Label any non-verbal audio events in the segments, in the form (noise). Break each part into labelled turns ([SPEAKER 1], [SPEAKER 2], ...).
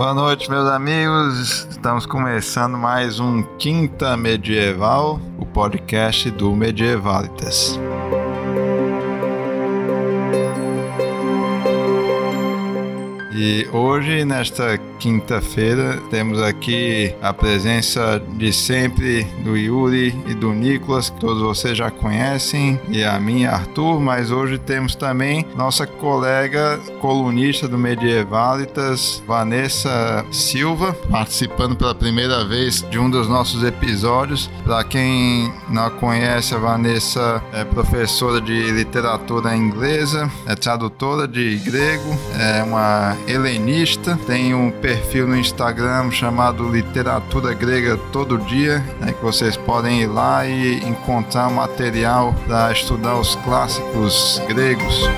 [SPEAKER 1] Boa noite, meus amigos. Estamos começando mais um Quinta Medieval, o podcast do Medievalitas. E hoje, nesta quinta-feira, temos aqui a presença de sempre do Yuri e do Nicolas, que todos vocês já conhecem, e a minha, Arthur, mas hoje temos também nossa colega colunista do Medievalitas, Vanessa Silva, participando pela primeira vez de um dos nossos episódios. Para quem não conhece, a Vanessa é professora de literatura inglesa, é tradutora de grego, é uma helenista, tem um perfil no Instagram chamado Literatura Grega Todo Dia, né, que vocês podem ir lá e encontrar material para estudar os clássicos gregos.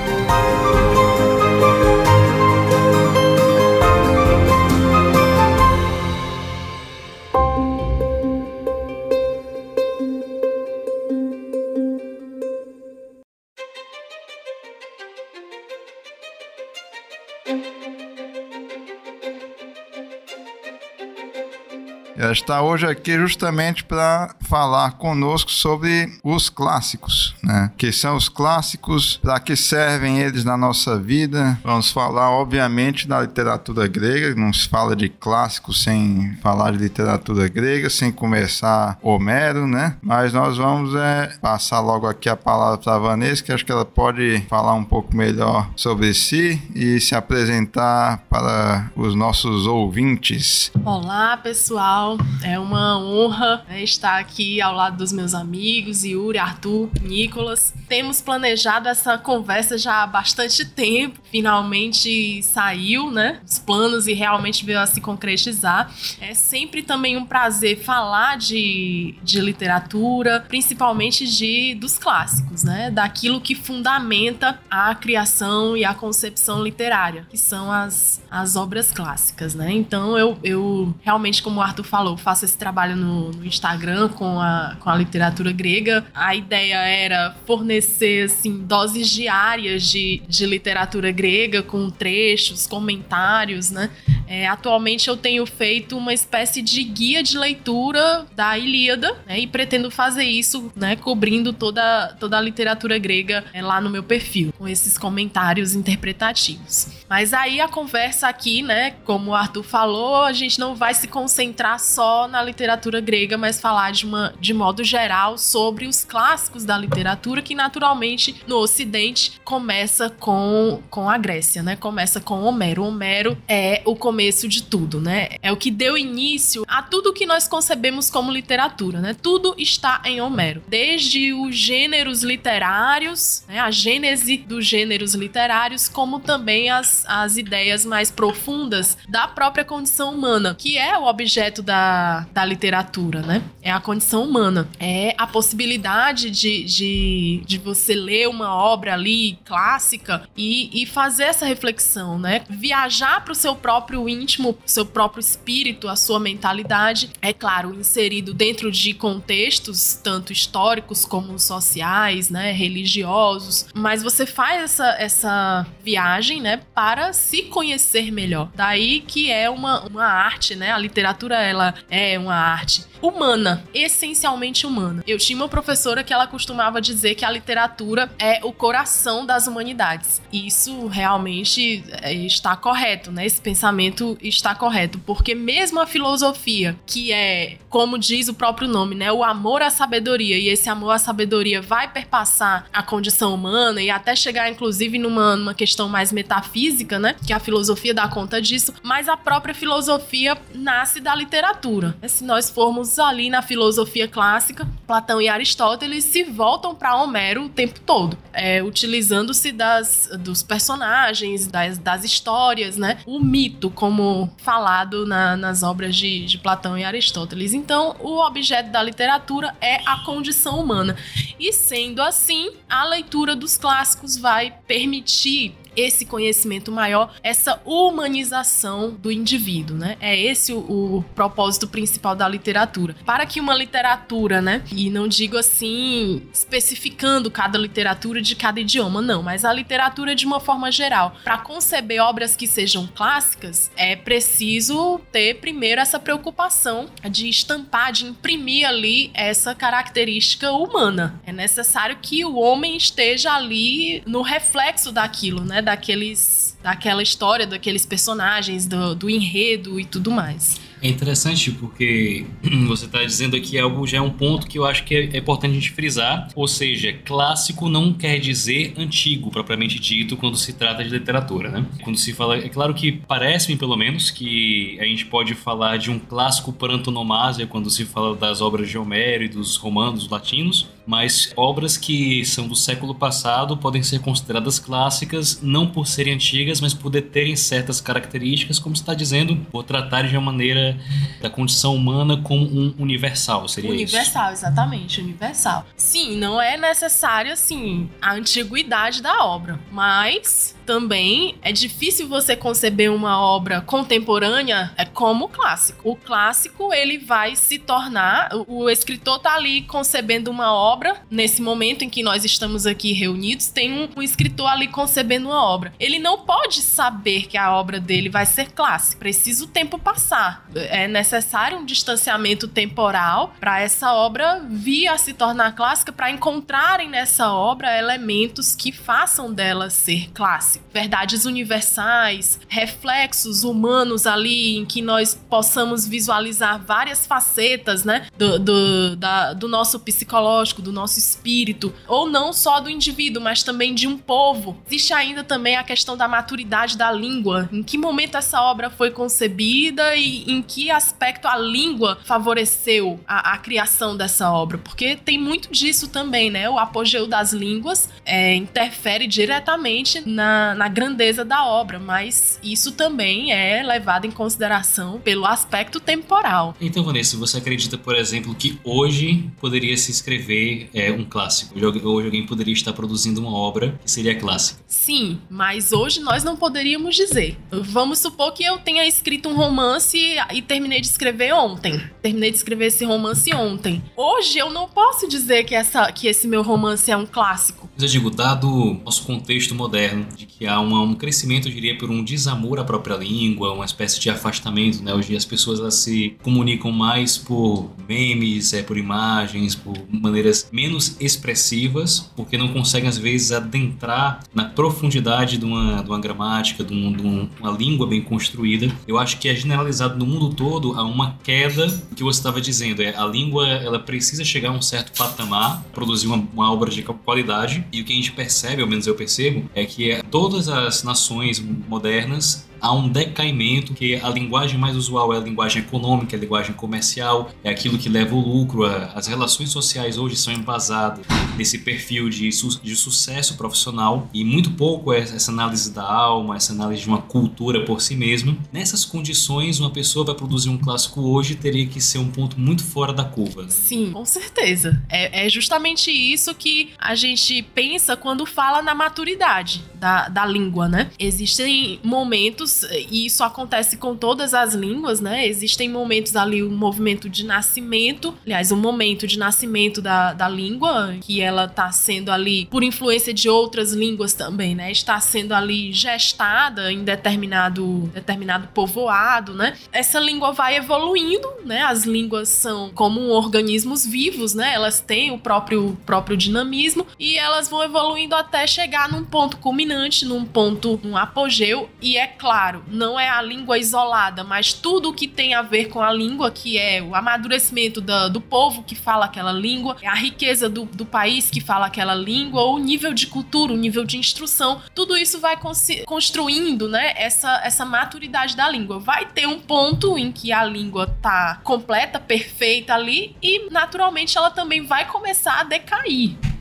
[SPEAKER 1] Está hoje aqui justamente para falar conosco sobre os clássicos, né? Que são os clássicos, para que servem eles na nossa vida. Vamos falar, obviamente, da literatura grega. Não se fala de clássicos sem falar de literatura grega, sem começar Homero, né? Mas nós vamos é, passar logo aqui a palavra para a Vanessa, que acho que ela pode falar um pouco melhor sobre si e se apresentar para os nossos ouvintes.
[SPEAKER 2] Olá, pessoal. É uma honra né, estar aqui ao lado dos meus amigos, Yuri, Arthur, Nicolas. Temos planejado essa conversa já há bastante tempo. Finalmente saiu, né? Os planos e realmente veio a se concretizar. É sempre também um prazer falar de, de literatura, principalmente de dos clássicos, né? Daquilo que fundamenta a criação e a concepção literária, que são as, as obras clássicas, né? Então eu, eu realmente, como o Arthur falou, faço esse trabalho no, no, Instagram com a, com a literatura grega. A ideia era fornecer assim, doses diárias de, de literatura grega, com trechos, comentários, né? É, atualmente eu tenho feito uma espécie de guia de leitura da Ilíada, né? E pretendo fazer isso, né? Cobrindo toda, toda a literatura grega é, lá no meu perfil, com esses comentários interpretativos. Mas aí a conversa aqui, né? Como o Arthur falou, a gente não vai se concentrar só na literatura grega, mas falar de, uma, de modo geral sobre os clássicos da literatura, que naturalmente no Ocidente começa com, com a Grécia, né? Começa com Homero. Homero é o começo de tudo, né? É o que deu início a tudo que nós concebemos como literatura, né? Tudo está em Homero. Desde os gêneros literários, né? a gênese dos gêneros literários, como também as, as ideias mais profundas da própria condição humana, que é o objeto da da, literatura, né? É a condição humana. É a possibilidade de, de, de você ler uma obra ali clássica e, e fazer essa reflexão, né? Viajar para o seu próprio íntimo, seu próprio espírito, a sua mentalidade. É claro, inserido dentro de contextos tanto históricos como sociais, né? Religiosos. Mas você faz essa, essa viagem, né? Para se conhecer melhor. Daí que é uma, uma arte, né? A literatura, ela é uma arte humana, essencialmente humana. Eu tinha uma professora que ela costumava dizer que a literatura é o coração das humanidades. Isso realmente é, está correto, né? Esse pensamento está correto, porque mesmo a filosofia, que é, como diz o próprio nome, né, o amor à sabedoria, e esse amor à sabedoria vai perpassar a condição humana e até chegar inclusive numa, numa questão mais metafísica, né, que a filosofia dá conta disso, mas a própria filosofia nasce da literatura. Se nós formos ali na filosofia clássica, Platão e Aristóteles se voltam para Homero o tempo todo, é, utilizando-se das, dos personagens, das, das histórias, né? O mito, como falado na, nas obras de, de Platão e Aristóteles. Então, o objeto da literatura é a condição humana. E sendo assim, a leitura dos clássicos vai permitir esse conhecimento maior, essa humanização do indivíduo, né? É esse o, o, propósito principal da literatura. Para que uma literatura, né? E não digo assim especificando cada literatura de cada idioma, não, mas a literatura de uma forma geral. Para conceber obras que sejam clássicas, é preciso ter primeiro essa preocupação de estampar, de imprimir ali essa característica humana. É necessário que o homem esteja ali no reflexo daquilo, né? Daqueles, daquela história, daqueles personagens, do, do enredo e tudo mais.
[SPEAKER 3] É interessante porque (clears throat) você está dizendo aqui algo já é um ponto que eu acho que é, é importante a gente frisar. Ou seja, clássico não quer dizer antigo, propriamente dito, quando se trata de literatura, né? Quando se fala. É claro que parece-me, pelo menos, que a gente pode falar de um clássico por antonomasia quando se fala das obras de Homero e dos romanos latinos, mas obras que são do século passado podem ser consideradas clássicas não por serem antigas, mas por terem certas características, como está dizendo, por tratarem de uma maneira da condição humana como um universal, seria
[SPEAKER 2] universal,
[SPEAKER 3] isso?
[SPEAKER 2] exatamente, universal. Sim, não é necessário assim a antiguidade da obra, mas também é difícil você conceber uma obra contemporânea é como o clássico. O clássico ele vai se tornar o, escritor tá ali concebendo uma obra nesse momento em que nós estamos aqui reunidos, tem um, um escritor ali concebendo uma obra. Ele não pode saber que a obra dele vai ser clássica. Precisa o tempo passar. É necessário um distanciamento temporal para essa obra vir a se tornar clássica, para encontrarem nessa obra elementos que façam dela ser clássica verdades universais, reflexos humanos ali em que nós possamos visualizar várias facetas, né, do, do, da, do nosso psicológico, do nosso espírito, ou não só do indivíduo, mas também de um povo. Existe ainda também a questão da maturidade da língua, em que momento essa obra foi concebida e em que aspecto a língua favoreceu a, a criação dessa obra, porque tem muito disso também, né? O apogeu das línguas é, interfere diretamente na na, grandeza da obra, mas isso também é levado em consideração pelo aspecto temporal.
[SPEAKER 3] Então, Vanessa, você acredita, por exemplo, que hoje poderia se escrever é, um clássico? Hoje alguém poderia estar produzindo uma obra que seria clássica?
[SPEAKER 2] Sim, mas hoje nós não poderíamos dizer. Vamos supor que eu tenha escrito um romance e terminei de escrever ontem. Terminei de escrever esse romance ontem. Hoje eu não posso dizer que, essa, que esse meu romance é um clássico.
[SPEAKER 3] Mas eu digo, dado nosso contexto moderno, de que há uma, um crescimento, eu diria, por um desamor à própria língua, uma espécie de afastamento, né? Hoje as pessoas elas se comunicam mais por memes, é, por imagens, por maneiras menos expressivas, porque não conseguem às vezes adentrar na profundidade de uma, de uma gramática, de, um, de uma língua bem construída. Eu acho que é generalizado no mundo todo a uma queda que você estava dizendo, é a língua ela precisa chegar a um certo patamar, produzir uma, uma obra de qualidade, e o que a gente percebe, ao menos eu percebo, é que é todas as nações modernas há um decaimento, que a linguagem mais usual é a linguagem econômica, a linguagem comercial, é aquilo que leva o lucro. As relações sociais hoje são embasadas nesse perfil de, su de sucesso profissional e muito pouco é essa análise da alma, essa análise de uma cultura por si mesma. Nessas condições, uma pessoa vai produzir um clássico hoje teria que ser um ponto muito fora da curva. Né?
[SPEAKER 2] Sim, com certeza. É, é justamente isso que a gente pensa quando fala na maturidade da, da língua, né? Existem momentos e isso acontece com todas as línguas, né? Existem momentos ali, um movimento de nascimento, aliás, um momento de nascimento da, da língua, que ela está sendo ali, por influência de outras línguas também, né? Está sendo ali gestada em determinado, determinado povoado, né? Essa língua vai evoluindo, né? As línguas são como organismos vivos, né? Elas têm o próprio, próprio dinamismo e elas vão evoluindo até chegar num ponto culminante, num ponto, num apogeu, e é claro claro, não é a língua isolada, mas tudo o que tem a ver com a língua, que é o amadurecimento do, povo que fala aquela língua, a riqueza do, do país que fala aquela língua, o nível de cultura, o nível de instrução, tudo isso vai construindo, né, essa, essa maturidade da língua. Vai ter um ponto em que a língua tá completa, perfeita ali, e naturalmente ela também vai começar a decair.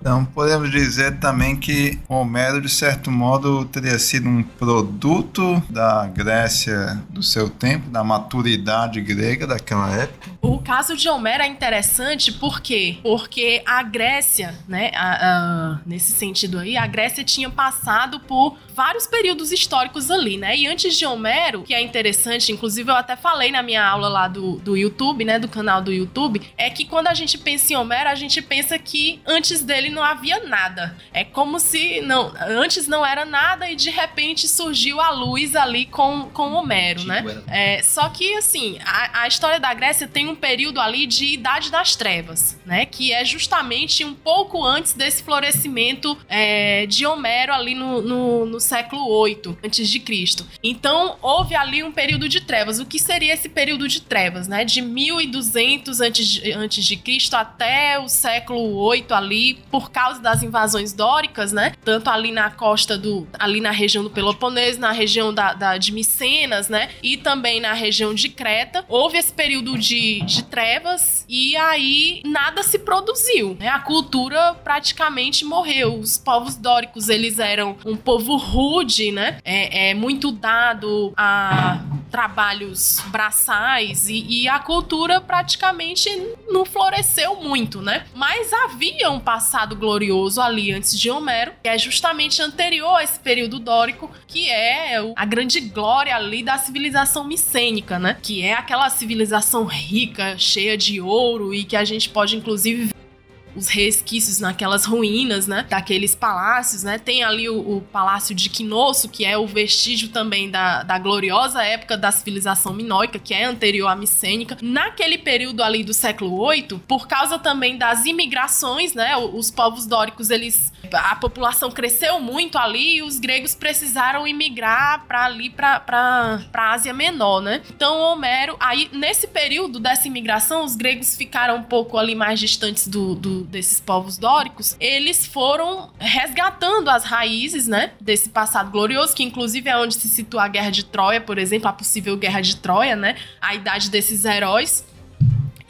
[SPEAKER 1] Então podemos dizer também que Homero, de certo modo, teria sido um produto da Grécia do seu tempo, da maturidade grega daquela época.
[SPEAKER 2] O caso de Homero é interessante por quê? Porque a Grécia, né, a, a, nesse sentido aí, a Grécia tinha passado por vários períodos históricos ali, né? E antes de Homero, que é interessante, inclusive eu até falei na minha aula lá do, do YouTube, né, do canal do YouTube, é que quando a gente pensa em Homero, a gente pensa que antes dele não havia nada. É como se não, antes não era nada e de repente surgiu a luz ali com, com Homero, né? É, só que assim, a, a história da Grécia tem um período ali de Idade das Trevas, né? Que é justamente um pouco antes desse florescimento é, de Homero ali no, no, no século 8 antes de Cristo. Então houve ali um período de trevas. O que seria esse período de trevas, né? De 1200 antes de, antes de Cristo até o século 8 ali, por causa das invasões dóricas, né? Tanto ali na costa do, ali na região do Peloponeso, na região da, da de Micenas, né? E também na região de Creta. Houve esse período de, de trevas e aí nada se produziu, né? A cultura praticamente morreu. Os povos dóricos, eles eram um povo rude, né? É, é muito dado a trabalhos braçais e, e, a cultura praticamente não floresceu muito, né? Mas havia um passado glorioso ali antes de Homero, que é justamente anterior a esse período dórico, que é a grande glória ali da civilização micênica, né? Que é aquela civilização rica, cheia de ouro e que a gente pode inclusive os resquícios naquelas ruínas, né? Daqueles palácios, né? Tem ali o, o palácio de Quinosso, que é o vestígio também da, da gloriosa época da civilização minoica, que é anterior à micênica. Naquele período ali do século VIII, por causa também das imigrações, né? Os povos dóricos, eles a população cresceu muito ali e os gregos precisaram imigrar para ali para para Ásia Menor, né? Então Homero, aí nesse período dessa imigração, os gregos ficaram um pouco ali mais distantes do, do desses povos dóricos, eles foram resgatando as raízes, né, desse passado glorioso, que inclusive é onde se situa a Guerra de Troia, por exemplo, a possível Guerra de Troia, né, a idade desses heróis.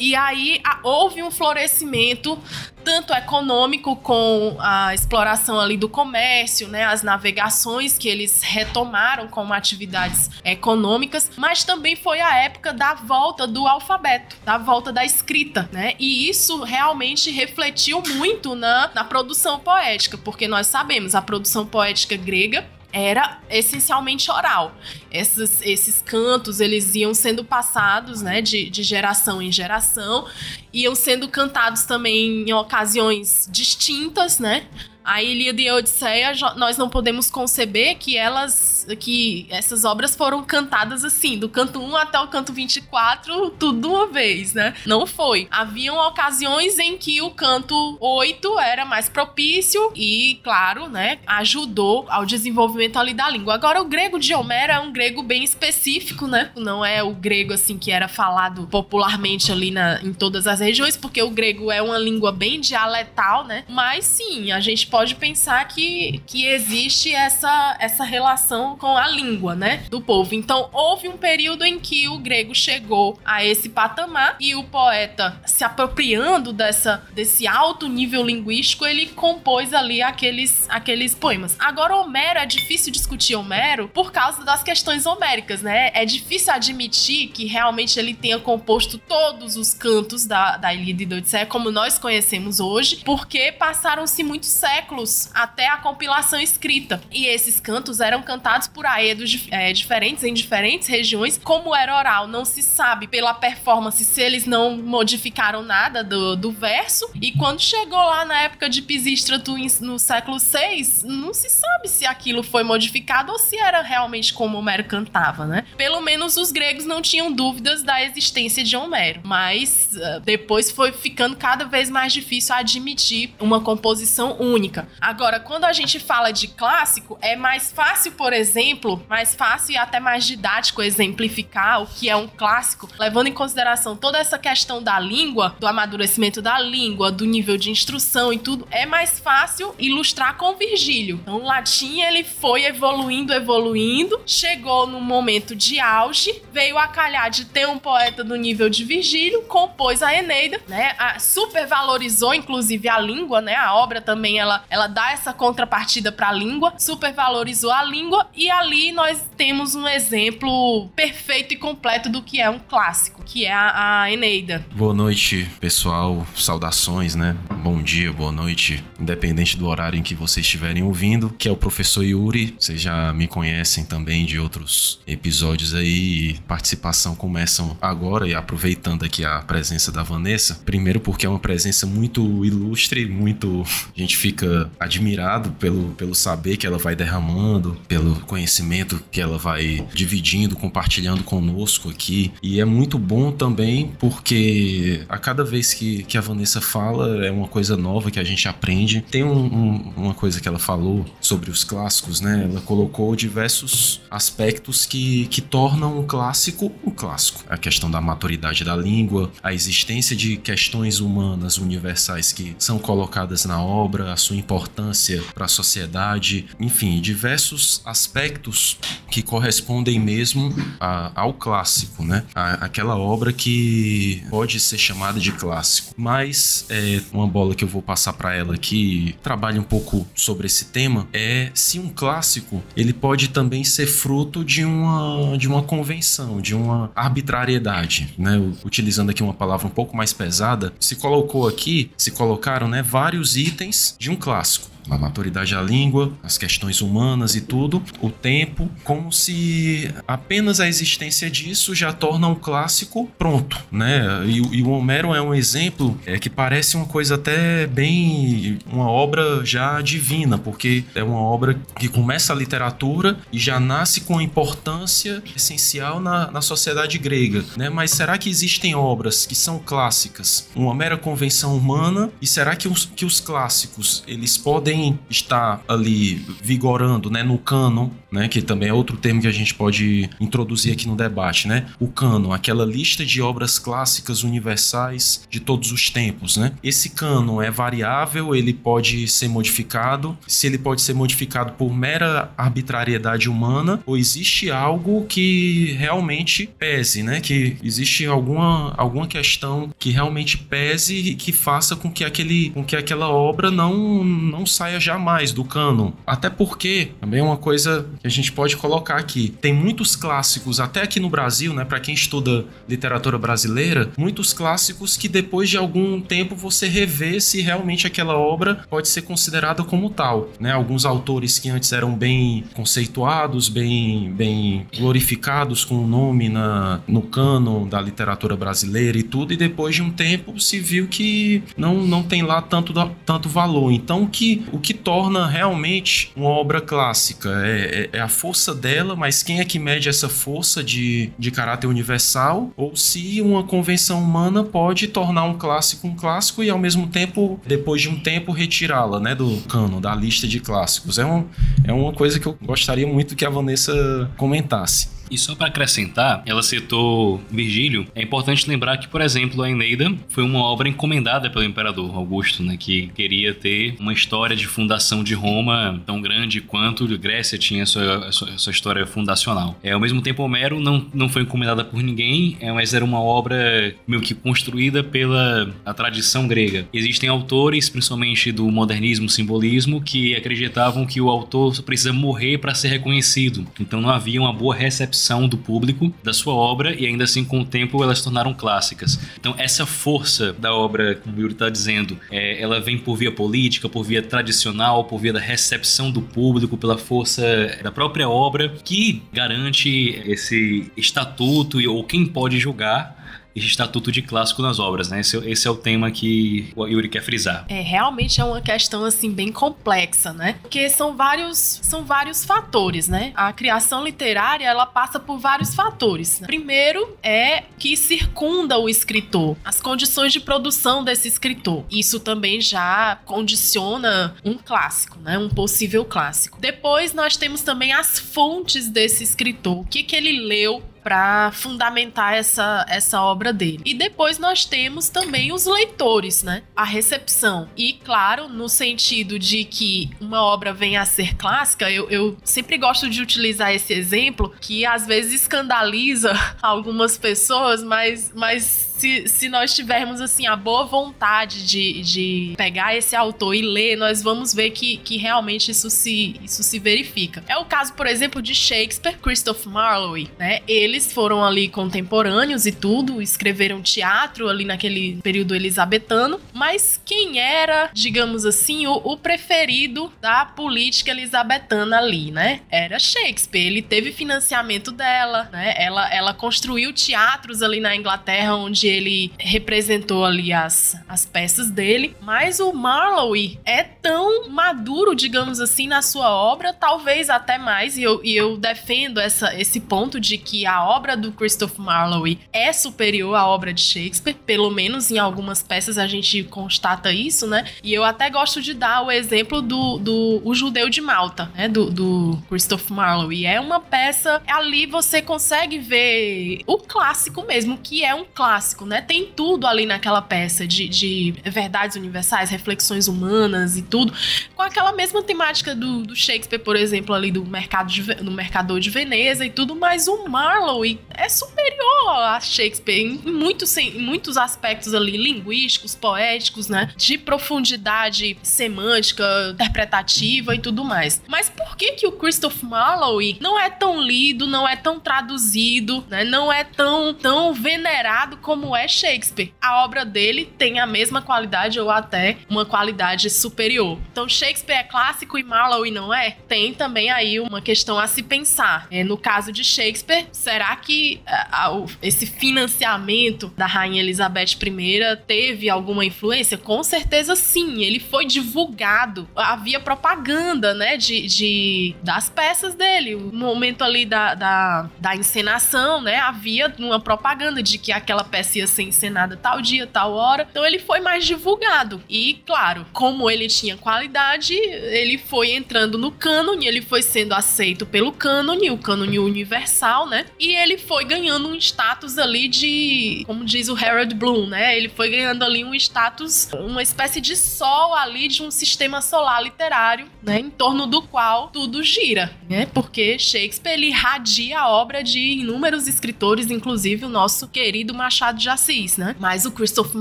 [SPEAKER 2] E aí a, houve um florescimento tanto econômico com a exploração ali do comércio, né, as navegações que eles retomaram como atividades econômicas, mas também foi a época da volta do alfabeto, da volta da escrita, né? E isso realmente refletiu muito na, na produção poética, porque nós sabemos a produção poética grega era essencialmente oral. Esses, esses cantos, eles iam sendo passados, né, de, de geração em geração, iam sendo cantados também em ocasiões distintas, né, a Ilíada e a Odisseia, nós não podemos conceber que elas, que essas obras foram cantadas assim, do canto 1 até o canto 24, tudo uma vez, né? Não foi. Haviam ocasiões em que o canto 8 era mais propício e, claro, né, ajudou ao desenvolvimento ali da língua. Agora, o grego de Homero é um grego bem específico, né? Não é o grego, assim, que era falado popularmente ali na, em todas as regiões, porque o grego é uma língua bem dialetal, né? Mas sim, a gente pode pensar que, que existe essa, essa relação com a língua, né, do povo. Então, houve um período em que o grego chegou a esse patamar e o poeta, se apropriando dessa, desse alto nível linguístico, ele compôs ali aqueles, aqueles poemas. Agora, Homero, é difícil discutir Homero por causa das questões homéricas, né? É difícil admitir que realmente ele tenha composto todos os cantos da, da Ilíada e Odisseia como nós conhecemos hoje, porque passaram-se muitos séculos até a compilação escrita. E esses cantos eram cantados por aedos é, diferentes em diferentes regiões. Como era oral, não se sabe pela performance se eles não modificaram nada do, do verso. E quando chegou lá na época de Pisístrato no século VI, não se sabe se aquilo foi modificado ou se era realmente como Homero cantava, né? Pelo menos os gregos não tinham dúvidas da existência de Homero. Mas uh, depois foi ficando cada vez mais difícil admitir uma composição única. Agora, quando a gente fala de clássico, é mais fácil, por exemplo, mais fácil e até mais didático exemplificar o que é um clássico, levando em consideração toda essa questão da língua, do amadurecimento da língua, do nível de instrução e tudo, é mais fácil ilustrar com Virgílio. Então, o latim ele foi evoluindo, evoluindo, chegou num momento de auge, veio a calhar de ter um poeta do nível de Virgílio, compôs a Enéida Eneida, né? A, supervalorizou inclusive a língua, né? A obra também ela, ela dá essa contrapartida para a língua, supervalorizou a língua e ali nós temos um exemplo perfeito e completo do que é um clássico, que é a, a Eneida.
[SPEAKER 4] Boa noite, pessoal. Saudações, né? Bom dia, boa noite, independente do horário em que vocês estiverem ouvindo, que é o professor Yuri. Vocês já me conhecem também de outros episódios aí. Participação começam agora e aproveitando aqui a presença da Vanessa. Primeiro porque é uma presença muito ilustre, muito a gente fica admirado pelo, pelo saber que ela vai derramando, pelo conhecimento que ela vai dividindo, compartilhando conosco aqui. E é muito bom também porque a cada vez que, que a Vanessa fala é uma coisa nova que a gente aprende. Tem um, um, uma coisa que ela falou sobre os clássicos, né? Ela colocou diversos aspectos que, que tornam o clássico o clássico. A questão da maturidade da língua, a existência de questões humanas universais que são colocadas na obra, a sua importância para a sociedade, enfim, diversos aspectos que correspondem mesmo a, ao clássico, né? A, aquela obra que pode ser chamada de clássico. Mas é, uma bola que eu vou passar para ela aqui, trabalha um pouco sobre esse tema, é se um clássico ele pode também ser fruto de uma de uma convenção, de uma arbitrariedade, né? Utilizando aqui uma palavra um pouco mais pesada, se colocou aqui, se colocaram, né, vários itens de um clássico a maturidade da língua, as questões humanas e tudo, o tempo, como se apenas a existência disso já torna um clássico pronto, né? E, e o Homero é um exemplo é, que parece uma coisa até bem uma obra já divina, porque é uma obra que começa a literatura e já nasce com importância essencial na, na sociedade grega, né? Mas será que existem obras que são clássicas, uma mera convenção humana? E será que os, que os clássicos eles podem está ali vigorando, né, no cânon, né, que também é outro termo que a gente pode introduzir aqui no debate, né? O cânon, aquela lista de obras clássicas universais de todos os tempos, né? Esse cânon é variável, ele pode ser modificado, se ele pode ser modificado por mera arbitrariedade humana ou existe algo que realmente pese, né? Que existe alguma alguma questão que realmente pese e que faça com que aquele com que aquela obra não não saia jamais do canon. Até porque, também é uma coisa que a gente pode colocar aqui, tem muitos clássicos, até aqui no Brasil, né, para quem estuda literatura brasileira, muitos clássicos que depois de algum tempo você revê se realmente aquela obra pode ser considerada como tal, né? Alguns autores que antes eram bem conceituados, bem bem glorificados com o nome na no canon da literatura brasileira e tudo, e depois de um tempo se viu que não não tem lá tanto tanto valor. Então que o que torna realmente uma obra clássica. É, é, é, a força dela, mas quem é que mede essa força de, de caráter universal? Ou se uma convenção humana pode tornar um clássico um clássico e ao mesmo tempo, depois de um tempo, retirá-la né, do cano, da lista de clássicos. É, um, é uma coisa que eu gostaria muito que a Vanessa comentasse.
[SPEAKER 3] E só para acrescentar, ela citou Virgílio. É importante lembrar que, por exemplo, a Eneida foi uma obra encomendada pelo imperador Augusto, né, que queria ter uma história de fundação de Roma tão grande quanto Grécia tinha sua, sua, sua história fundacional. É, ao mesmo tempo, Homero não, não foi encomendada por ninguém, é, mas era uma obra meio que construída pela a tradição grega. Existem autores, principalmente do modernismo, simbolismo, que acreditavam que o autor precisa morrer para ser reconhecido. Então não havia uma boa recepção do público da sua obra e ainda assim com o tempo elas se tornaram clássicas. Então essa força da obra, como o Yuri está dizendo, é, ela vem por via política, por via tradicional, por via da recepção do público, pela força da própria obra que garante esse estatuto ou quem pode julgar estatuto de clássico nas obras, né? Esse, esse, é o tema que o Yuri quer frisar.
[SPEAKER 2] É, realmente é uma questão, assim, bem complexa, né? Porque são vários, são vários fatores, né? A criação literária, ela passa por vários fatores. Né? Primeiro é que circunda o escritor, as condições de produção desse escritor. Isso também já condiciona um clássico, né? Um possível clássico. Depois nós temos também as fontes desse escritor. O que, que ele leu para fundamentar essa, essa obra dele. E depois nós temos também os leitores, né? A recepção. E claro, no sentido de que uma obra venha a ser clássica, eu, eu sempre gosto de utilizar esse exemplo que às vezes escandaliza (laughs) algumas pessoas, mas, mas se, se nós tivermos, assim, a boa vontade de, de pegar esse autor e ler, nós vamos ver que, que realmente isso se, isso se verifica. É o caso, por exemplo, de Shakespeare, Christopher Marlowe, né? Eles foram ali contemporâneos e tudo, escreveram teatro ali naquele período elisabetano, mas quem era, digamos assim, o, o preferido da política elisabetana ali, né? Era Shakespeare. Ele teve financiamento dela, né? Ela, ela construiu teatros ali na Inglaterra, onde ele representou ali as, as peças dele. Mas o Marlowe é tão maduro, digamos assim, na sua obra, talvez até mais, e eu, e eu defendo essa, esse ponto de que a obra do Christopher Marlowe é superior à obra de Shakespeare, pelo menos em algumas peças a gente constata isso, né? E eu até gosto de dar o exemplo do, do O Judeu de Malta, né? Do, do Christopher Marlowe. É uma peça, ali você consegue ver o clássico mesmo, que é um clássico, né? Tem tudo ali naquela peça de, de verdades universais, reflexões humanas e tudo, com aquela mesma temática do, do Shakespeare, por exemplo, ali do mercado de, do Mercador de Veneza e tudo, mas o Marlowe é superior a Shakespeare em muitos, em muitos aspectos ali, linguísticos, poéticos, né? De profundidade semântica, interpretativa e tudo mais. Mas por que que o Christopher Marlowe não é tão lido, não é tão traduzido, né? Não é tão, tão venerado como é Shakespeare? A obra dele tem a mesma qualidade ou até uma qualidade superior. Então Shakespeare é clássico e Marlowe não é? Tem também aí uma questão a se pensar. É, no caso de Shakespeare, será que uh, esse financiamento da Rainha Elizabeth I teve alguma influência? Com certeza sim. Ele foi divulgado. Havia propaganda, né, de, de das peças dele. O momento ali da, da, da encenação, né, havia uma propaganda de que aquela peça ia ser encenada tal dia, tal hora. Então ele foi mais divulgado. E, claro, como ele tinha qualidade, ele foi entrando no cânone, ele foi sendo aceito pelo cânone, o cânone universal, né? E ele foi ganhando um status ali de, como diz o Harold Bloom, né? Ele foi ganhando ali um status, uma espécie de sol ali de um sistema solar literário, né? Em torno do qual tudo gira, né? Porque Shakespeare ele irradia a obra de inúmeros escritores, inclusive o nosso querido Machado de Assis, né? Mas o Christopher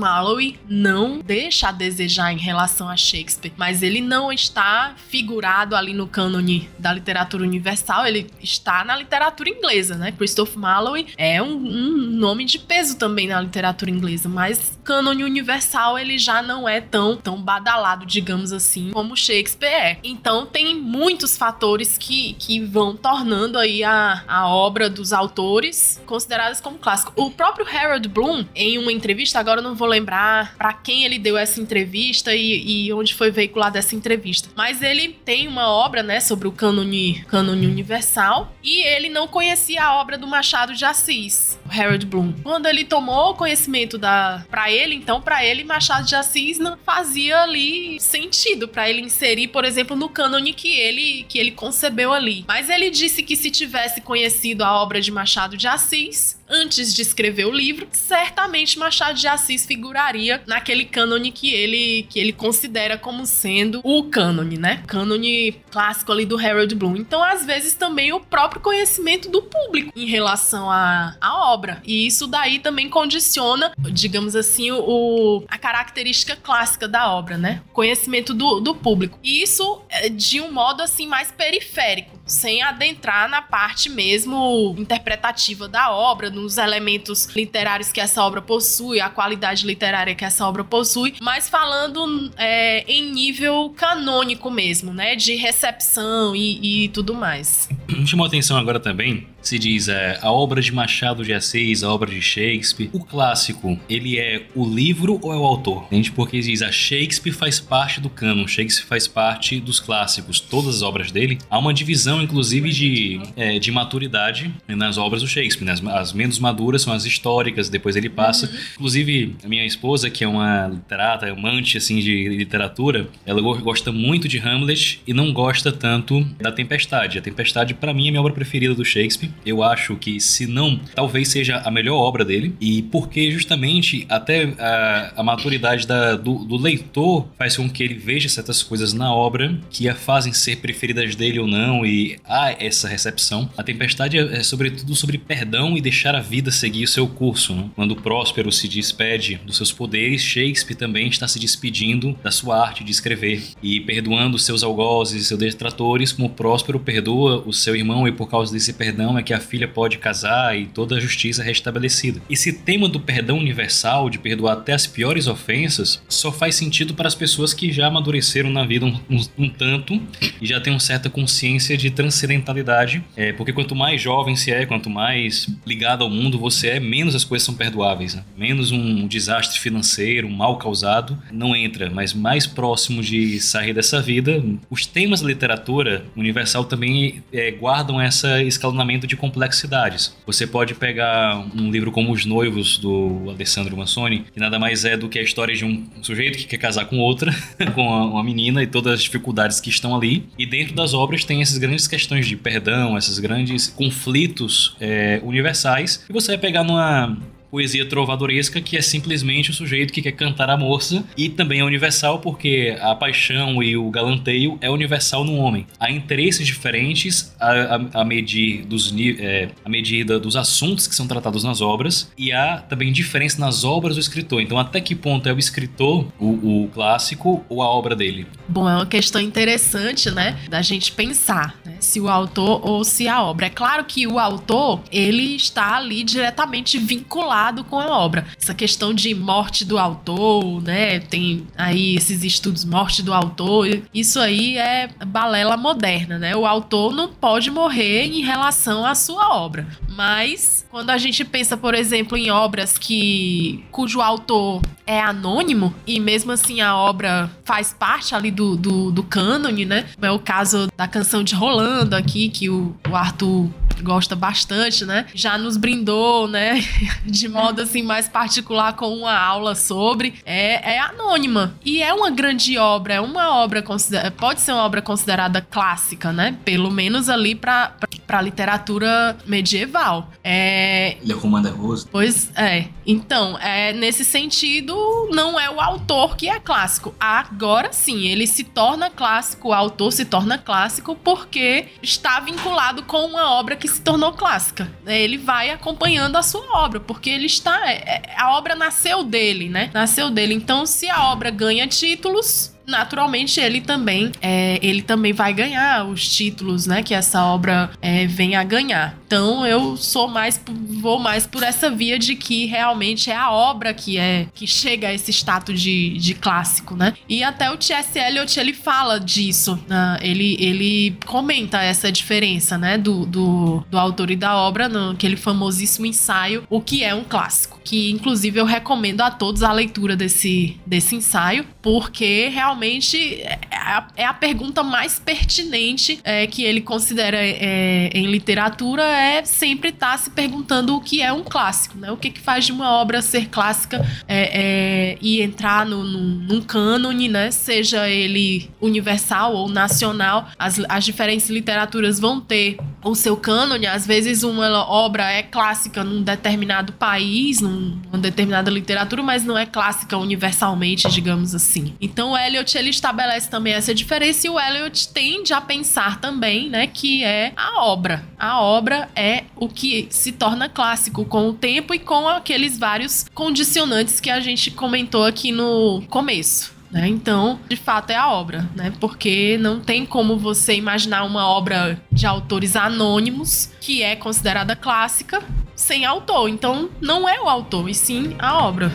[SPEAKER 2] Marlowe não deixa a desejar em relação a Shakespeare, mas ele não está figurado ali no cânone da literatura universal, ele está na literatura inglesa, né? Christopher Marlowe é um, um nome de peso também na literatura inglesa, mas cânone universal ele já não é tão, tão badalado, digamos assim, como Shakespeare é. Então tem muitos fatores que, que vão tornando aí a, a obra dos autores consideradas como clássico. O próprio Harold Bloom, em uma entrevista, agora eu não vou lembrar para quem ele deu essa entrevista e, e onde foi veiculada essa entrevista, mas ele tem uma obra, né, sobre o cânone, cânone universal e ele não conhecia a obra do Machado de Assis, Harold Bloom. Quando ele tomou conhecimento da para ele, então para ele Machado de Assis não fazia ali sentido para ele inserir, por exemplo, no cânone que ele que ele concebeu ali. Mas ele disse que se tivesse conhecido a obra de Machado de Assis, antes de escrever o livro, certamente Machado de Assis figuraria naquele cânone que ele que ele considera como sendo o cânone, né? Cânone clássico ali do Harold Bloom. Então, às vezes também o próprio conhecimento do público em relação à, à obra. E isso daí também condiciona, digamos assim, o, a característica clássica da obra, né? Conhecimento do, do público. E isso é de um modo assim mais periférico, sem adentrar na parte mesmo interpretativa da obra, nos elementos literários que essa obra possui, a qualidade literária que essa obra possui, mas falando é, em nível canônico mesmo, né? De recepção e, e tudo mais. (clears throat)
[SPEAKER 3] Chamou atenção agora também se diz é, a obra de Machado de Assis, a obra de Shakespeare. O clássico, ele é o livro ou é o autor? Entende? Porque diz a Shakespeare faz parte do canon, Shakespeare faz parte dos clássicos, todas as obras dele. Há uma divisão, inclusive, de, é, de maturidade nas obras do Shakespeare. Né? As, as, menos maduras são as históricas, depois ele passa. Uhum. Inclusive, a minha esposa, que é uma literata, amante assim, de literatura, ela gosta muito de Hamlet e não gosta tanto da Tempestade. A Tempestade, para mim, é a minha obra preferida do Shakespeare. Eu acho que, se não, talvez seja a melhor obra dele. E porque justamente até a, a maturidade da, do, do, leitor faz com que ele veja certas coisas na obra que a fazem ser preferidas dele ou não. E há essa recepção. A tempestade é, é sobretudo sobre perdão e deixar a vida seguir o seu curso. Né? Quando Próspero se despede dos seus poderes, Shakespeare também está se despedindo da sua arte de escrever e perdoando seus algozes e seus detratores, como Próspero perdoa o seu irmão e por causa desse perdão é que a filha pode casar e toda a justiça é restabelecida. Esse tema do perdão universal, de perdoar até as piores ofensas, só faz sentido para as pessoas que já amadureceram na vida um, um, um tanto e já têm uma certa consciência de transcendentalidade, é, porque quanto mais jovem se é, quanto mais ligado ao mundo você é, menos as coisas são perdoáveis, né? menos um desastre financeiro, um mal causado não entra, mas mais próximo de sair dessa vida, os temas da literatura universal também é, guardam esse escalonamento de complexidades. Você pode pegar um livro como Os Noivos do Alessandro Mansoni, que nada mais é do que a história de um sujeito que quer casar com outra, (laughs) com uma menina e todas as dificuldades que estão ali. E dentro das obras tem essas grandes questões de perdão, esses grandes conflitos é, universais. E você vai pegar numa poesia trovadoresca que é simplesmente o sujeito que quer cantar a moça e também é universal porque a paixão e o galanteio é universal no homem. Há interesses diferentes a, a, a medir dos é, a medida dos assuntos que são tratados nas obras e há também diferença nas obras do escritor. Então até que ponto é o escritor o, o clássico ou a obra dele?
[SPEAKER 2] Bom, é uma questão interessante, né, da gente pensar né, se o autor ou se a obra. É claro que o autor ele está ali diretamente vinculado com a obra. Essa questão de morte do autor, né? Tem aí esses estudos morte do autor. Isso aí é balela moderna, né? O autor não pode morrer em relação à sua obra. Mas quando a gente pensa, por exemplo, em obras que cujo autor é anônimo e mesmo assim a obra faz parte ali do, do, do cânone, né? É o caso da canção de Rolando aqui, que o, o Arthur gosta bastante, né? Já nos brindou, né? (laughs) De modo assim mais particular com uma aula sobre. É, é anônima. E é uma grande obra, é uma obra considerada. Pode ser uma obra considerada clássica, né? Pelo menos ali para a literatura medieval. É.
[SPEAKER 3] Le Roman de Rose.
[SPEAKER 2] Pois é. Então, é, nesse sentido, não é o autor que é clássico. Agora sim, ele se torna clássico, o autor se torna clássico porque está vinculado com uma obra que se tornou clássica. Ele vai acompanhando a sua obra, porque ele está. É, é, a obra nasceu dele, né? Nasceu dele. Então, se a obra ganha títulos, naturalmente ele também é, ele também vai ganhar os títulos, né, que essa obra é, vem a ganhar. Então eu sou mais vou mais por essa via de que realmente é a obra que é que chega a esse status de, de clássico, né? E até o T.S. Eliot ele fala disso, né? ele ele comenta essa diferença, né, do, do, do autor e da obra naquele famosíssimo ensaio O que é um clássico, que inclusive eu recomendo a todos a leitura desse desse ensaio, porque realmente realmente é a, é a pergunta mais pertinente é, que ele considera é, em literatura é sempre estar tá se perguntando o que é um clássico, né? O que, que faz de uma obra ser clássica é, é, e entrar no, no, num cânone, né? Seja ele universal ou nacional, as, as diferentes literaturas vão ter o seu cânone. Às vezes uma obra é clássica num determinado país, numa determinada literatura, mas não é clássica universalmente, digamos assim. Então, Eliot Eliot ele estabelece também essa diferença e o Eliot tende a pensar também, né, que é a obra. A obra é o que se torna clássico com o tempo e com aqueles vários condicionantes que a gente comentou aqui no começo. Né? Então, de fato, é a obra, né? Porque não tem como você imaginar uma obra de autores anônimos que é considerada clássica sem autor. Então, não é o autor, e sim a obra.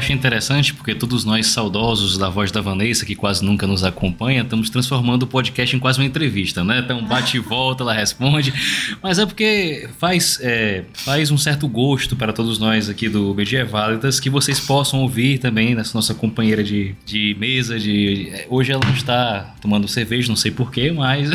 [SPEAKER 3] Acho interessante porque todos nós saudosos da voz da Vanessa, que quase nunca nos acompanha, estamos transformando o podcast em quase uma entrevista, né? Então bate e volta, ela responde. Mas é porque faz, é, faz um certo gosto para todos nós aqui do BG Válidas que vocês possam ouvir também nessa nossa companheira de, de mesa. De, hoje ela não está tomando cerveja, não sei porquê, mas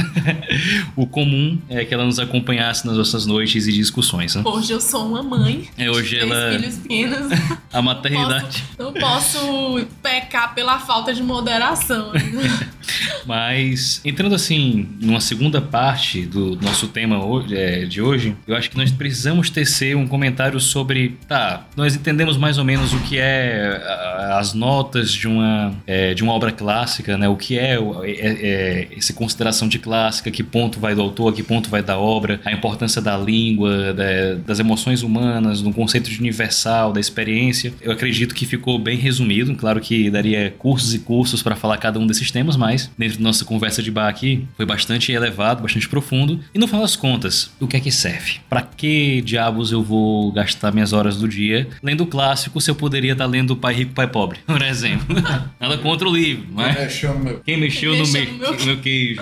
[SPEAKER 3] (laughs) o comum é que ela nos acompanhasse nas nossas noites e discussões. Né?
[SPEAKER 2] Hoje eu sou uma mãe.
[SPEAKER 3] É, hoje ela.
[SPEAKER 2] Filhos pequenos. (laughs)
[SPEAKER 3] A maternidade verdade.
[SPEAKER 2] Não posso pecar pela falta de moderação. (laughs)
[SPEAKER 3] Mas, entrando assim, numa segunda parte do nosso tema hoje, é, de hoje, eu acho que nós precisamos tecer um comentário sobre. Tá, nós entendemos mais ou menos o que é as notas de uma, é, de uma obra clássica, né? O que é, é, é, essa consideração de clássica, que ponto vai do autor, que ponto vai da obra, a importância da língua, da, das emoções humanas, no conceito de universal, da experiência. Eu acredito que ficou bem resumido. Claro que daria cursos e cursos para falar cada um desses temas, mas dentro da nossa conversa de bar aqui, foi bastante elevado, bastante profundo. E no final das contas, o que é que serve? Para que diabos eu vou gastar minhas horas do dia lendo clássico se eu poderia estar lendo Pai Rico, Pai Pobre, (laughs) por exemplo? Nada contra o livro, mas...
[SPEAKER 1] Mexeu no meu.
[SPEAKER 3] Quem mexeu,
[SPEAKER 2] Quem
[SPEAKER 3] no,
[SPEAKER 2] mexeu
[SPEAKER 3] me...
[SPEAKER 2] no meu
[SPEAKER 3] no meu queijo?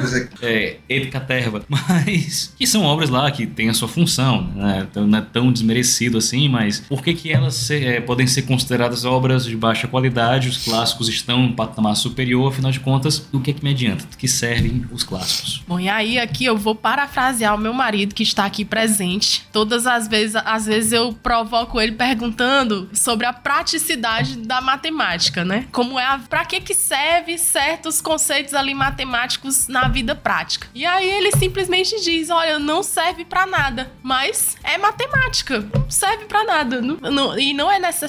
[SPEAKER 1] José.
[SPEAKER 3] É, Terva. (laughs) Mas que são obras lá que têm a sua função, né? Então não é tão desmerecido assim, mas por que, que elas se- é, podem ser consideradas obras de baixa qualidade? Os clássicos estão em um patamar superior, afinal de contas, do que, que me adianta? Do que servem os clássicos?
[SPEAKER 2] Bom, e aí aqui eu vou parafrasear o meu marido que está aqui presente. Todas as vezes, às vezes eu provoco ele perguntando sobre a praticidade da matemática, né? Como é a, para que que serve certos conceitos ali matemáticos na vida prática. E aí ele simplesmente diz: "Olha, não serve para nada, mas é matemática, não serve para nada, Não- não- e não é necessário.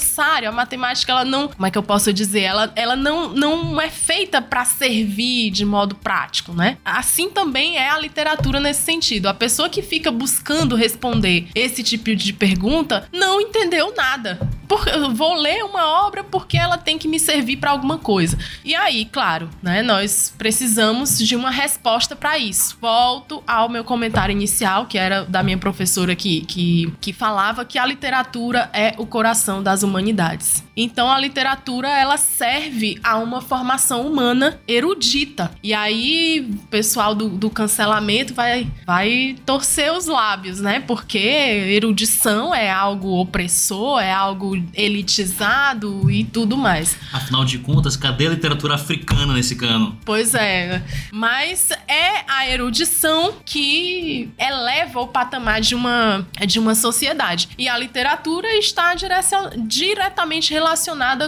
[SPEAKER 2] A matemática ela não, como é que eu posso dizer? Ela, ela não, não é feita para servir de modo prático, né? Assim também é a literatura nesse sentido. A pessoa que fica buscando responder esse tipo de pergunta não entendeu nada. Por, vou ler uma obra porque ela tem que me servir para alguma coisa. E aí, claro, né, nós precisamos de uma resposta para isso. Volto ao meu comentário inicial, que era da minha professora que, que, que falava que a literatura é o coração das humanidades. Então a literatura ela serve a uma formação humana erudita. E aí o pessoal do, do cancelamento vai, vai torcer os lábios, né? Porque erudição é algo opressor, é algo elitizado e tudo mais.
[SPEAKER 3] Afinal de contas, cadê a literatura africana nesse cano?
[SPEAKER 2] Pois é, mas é a erudição que eleva o patamar de uma, de uma sociedade. E a literatura está direcion- diretamente relacionada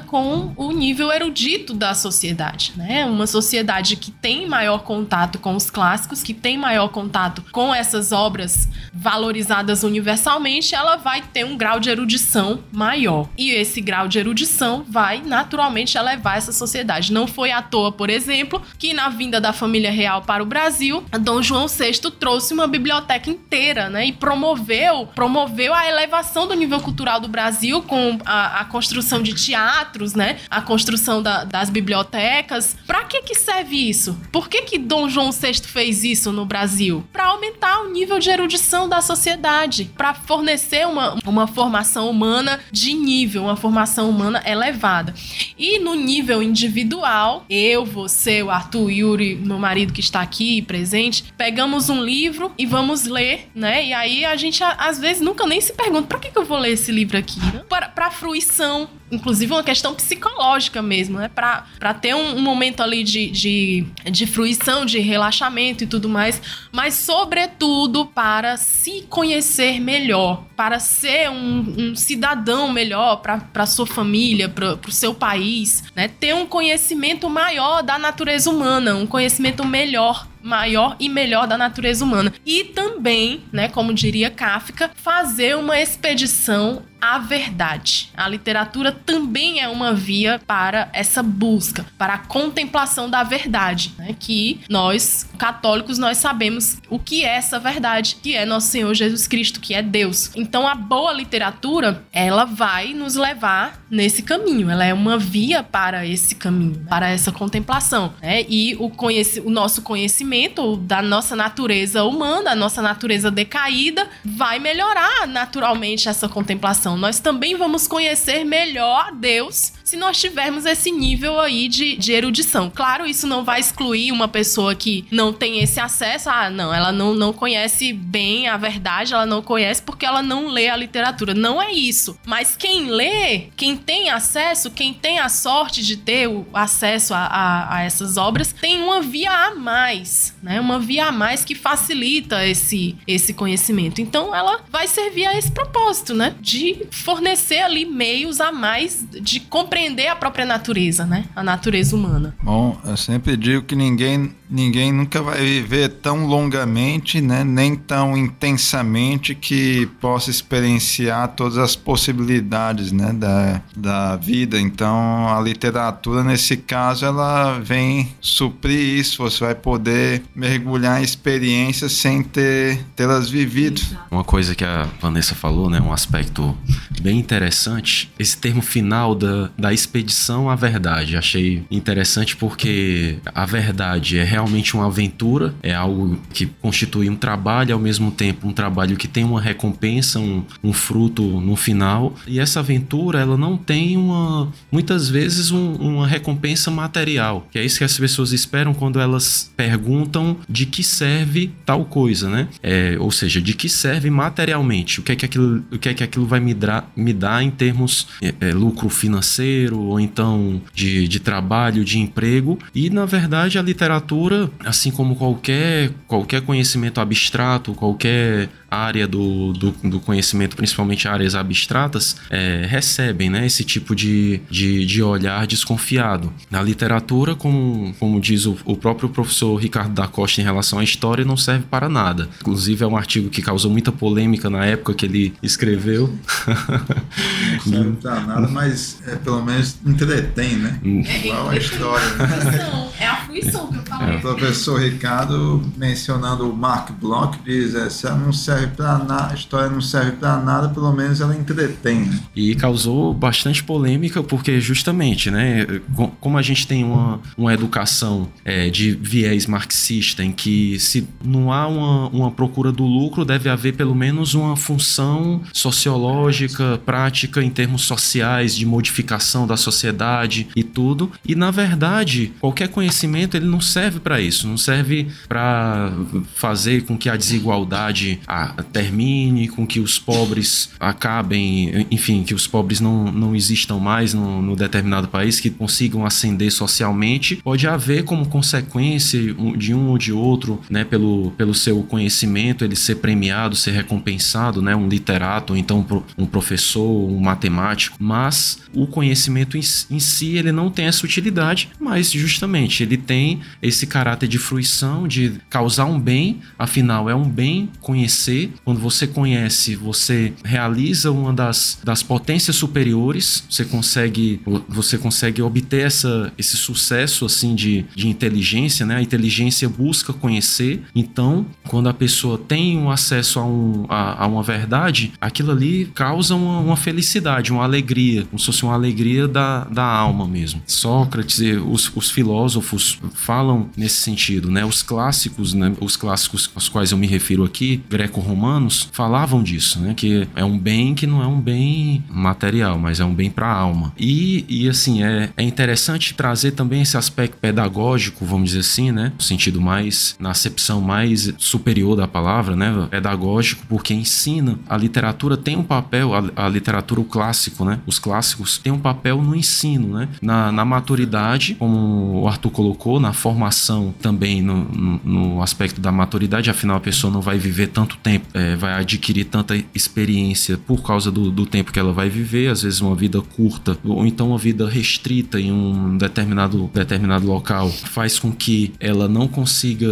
[SPEAKER 2] com o nível erudito da sociedade, né? Uma sociedade que tem maior contato com os clássicos, que tem maior contato com essas obras valorizadas universalmente, ela vai ter um grau de erudição maior. E esse grau de erudição vai naturalmente elevar essa sociedade. Não foi à toa, por exemplo, que na vinda da família real para o Brasil, Dom João VI trouxe uma biblioteca inteira, né? E promoveu, promoveu a elevação do nível cultural do Brasil com a, a construção de teatros, né? A construção da- das bibliotecas. Para que que serve isso? Por que que Dom João VI fez isso no Brasil? Para aumentar o nível de erudição da sociedade, para fornecer uma, uma formação humana de nível, uma formação humana elevada. E no nível individual, eu, você, o Arthur, Yuri, meu marido que está aqui presente, pegamos um livro e vamos ler, né? E aí a gente às vezes nunca nem se pergunta, para que, que eu vou ler esse livro aqui? Para, para fruição, inclusive uma questão psicológica mesmo, né? Para para ter um, um momento ali de, de, de fruição, de relaxamento e tudo mais, mas sobretudo para se conhecer melhor, para ser um, um cidadão melhor para sua família, para o seu país, né? Ter um conhecimento maior da natureza humana, um conhecimento melhor maior e melhor da natureza humana. E também, né, como diria Kafka, fazer uma expedição à verdade. A literatura também é uma via para essa busca, para a contemplação da verdade, né, que nós católicos nós sabemos o que é essa verdade, que é nosso Senhor Jesus Cristo, que é Deus. Então a boa literatura, ela vai nos levar nesse caminho, ela é uma via para esse caminho, para essa contemplação, né? E o, conheci o nosso conhecimento da nossa natureza humana, a nossa natureza decaída, vai melhorar naturalmente essa contemplação. Nós também vamos conhecer melhor Deus se nós tivermos esse nível aí de, de erudição. Claro, isso não vai excluir uma pessoa que não tem esse acesso. Ah, não, ela não, não conhece bem a verdade, ela não conhece porque ela não lê a literatura. Não é isso. Mas quem lê, quem tem acesso, quem tem a sorte de ter o acesso a, a, a essas obras, tem uma via a mais, né? Uma via a mais que facilita esse, esse conhecimento. Então, ela vai servir a esse propósito, né? De fornecer ali meios a mais de compreender a própria natureza, né? A natureza humana.
[SPEAKER 1] Bom, eu sempre digo que ninguém, ninguém nunca vai viver tão longamente, né? Nem tão intensamente que possa experienciar todas as possibilidades, né? Da, da vida. Então, a literatura, nesse caso, ela vem suprir isso. Você vai poder mergulhar em experiências sem ter tê-las vivido.
[SPEAKER 4] Uma coisa que a Vanessa falou, né? Um aspecto bem interessante. Esse termo final da, da expedição à verdade. Achei interessante porque a verdade é realmente uma aventura, é algo que constitui um trabalho, ao mesmo tempo um trabalho que tem uma recompensa, um, um fruto no final. E essa aventura, ela não tem uma, muitas vezes, um, uma recompensa material, que é isso que as pessoas esperam quando elas perguntam de que serve tal coisa, né? É, ou seja, de que serve materialmente, o que é que aquilo, o que é que aquilo vai me, dar, me dar em termos é, é, lucro financeiro ou então de, de trabalho, de emprego. E na verdade a literatura, assim como qualquer, qualquer conhecimento abstrato, qualquer área do, do, do, conhecimento, principalmente áreas abstratas, é, recebem né, esse tipo de, de, de, olhar desconfiado. Na literatura, como, como diz o, o, próprio professor Ricardo da Costa em relação à história, não serve para nada. Inclusive, é um artigo que causou muita polêmica na época que ele escreveu.
[SPEAKER 1] Não serve para nada, mas é, pelo menos entretém, né? Hum. Igual a história. Né?
[SPEAKER 2] É a fruição que eu falei.
[SPEAKER 1] É. O professor Ricardo, mencionando o Mark Bloch, diz: é, se não serve serve para nada, a história não serve para nada, pelo menos ela entretém.
[SPEAKER 4] E causou bastante polêmica porque justamente, né, como a gente tem uma, uma educação é, de viés marxista em que se não há uma, uma procura do lucro, deve haver pelo menos uma função sociológica, prática em termos sociais, de modificação da sociedade e tudo. E na verdade, qualquer conhecimento ele não serve para isso, não serve para fazer com que a desigualdade a termine, com que os pobres acabem, enfim, que os pobres não, não existam mais no, no determinado país, que consigam ascender socialmente, pode haver como consequência de um ou de outro, né, pelo, pelo seu conhecimento, ele ser premiado, ser recompensado, né, um literato, ou então um professor, um matemático, mas o conhecimento em, em si, ele não tem essa utilidade, mas justamente ele tem esse caráter de fruição, de causar um bem, afinal é um bem conhecer quando você conhece, você realiza uma das, das potências superiores, você consegue, você consegue obter essa, esse sucesso assim de, de inteligência, né? A inteligência busca conhecer. Então, quando a pessoa tem um acesso a, um, a, a uma verdade, aquilo ali causa uma, uma, felicidade, uma alegria, como se fosse uma alegria da, da alma mesmo. Sócrates, os, os filósofos falam nesse sentido, né? Os clássicos, né? Os clássicos aos quais eu me refiro aqui, greco romanos falavam disso, né? Que é um bem que não é um bem material, mas é um bem para a alma. E, e assim, é, é interessante trazer também esse aspecto pedagógico, vamos dizer assim, né? No sentido mais, na acepção mais superior da palavra, né? Pedagógico, porque ensina. A literatura tem um papel, a, a literatura, o clássico, né? Os clássicos têm um papel no ensino, né? Na, na maturidade, como o Arthur colocou, na formação também no, no, no aspecto da maturidade, afinal a pessoa não vai viver tanto tempo, é, vai adquirir tanta experiência por causa do, do, tempo que ela vai viver, às vezes uma vida curta, ou então uma vida restrita em um determinado, determinado local, faz com que ela não consiga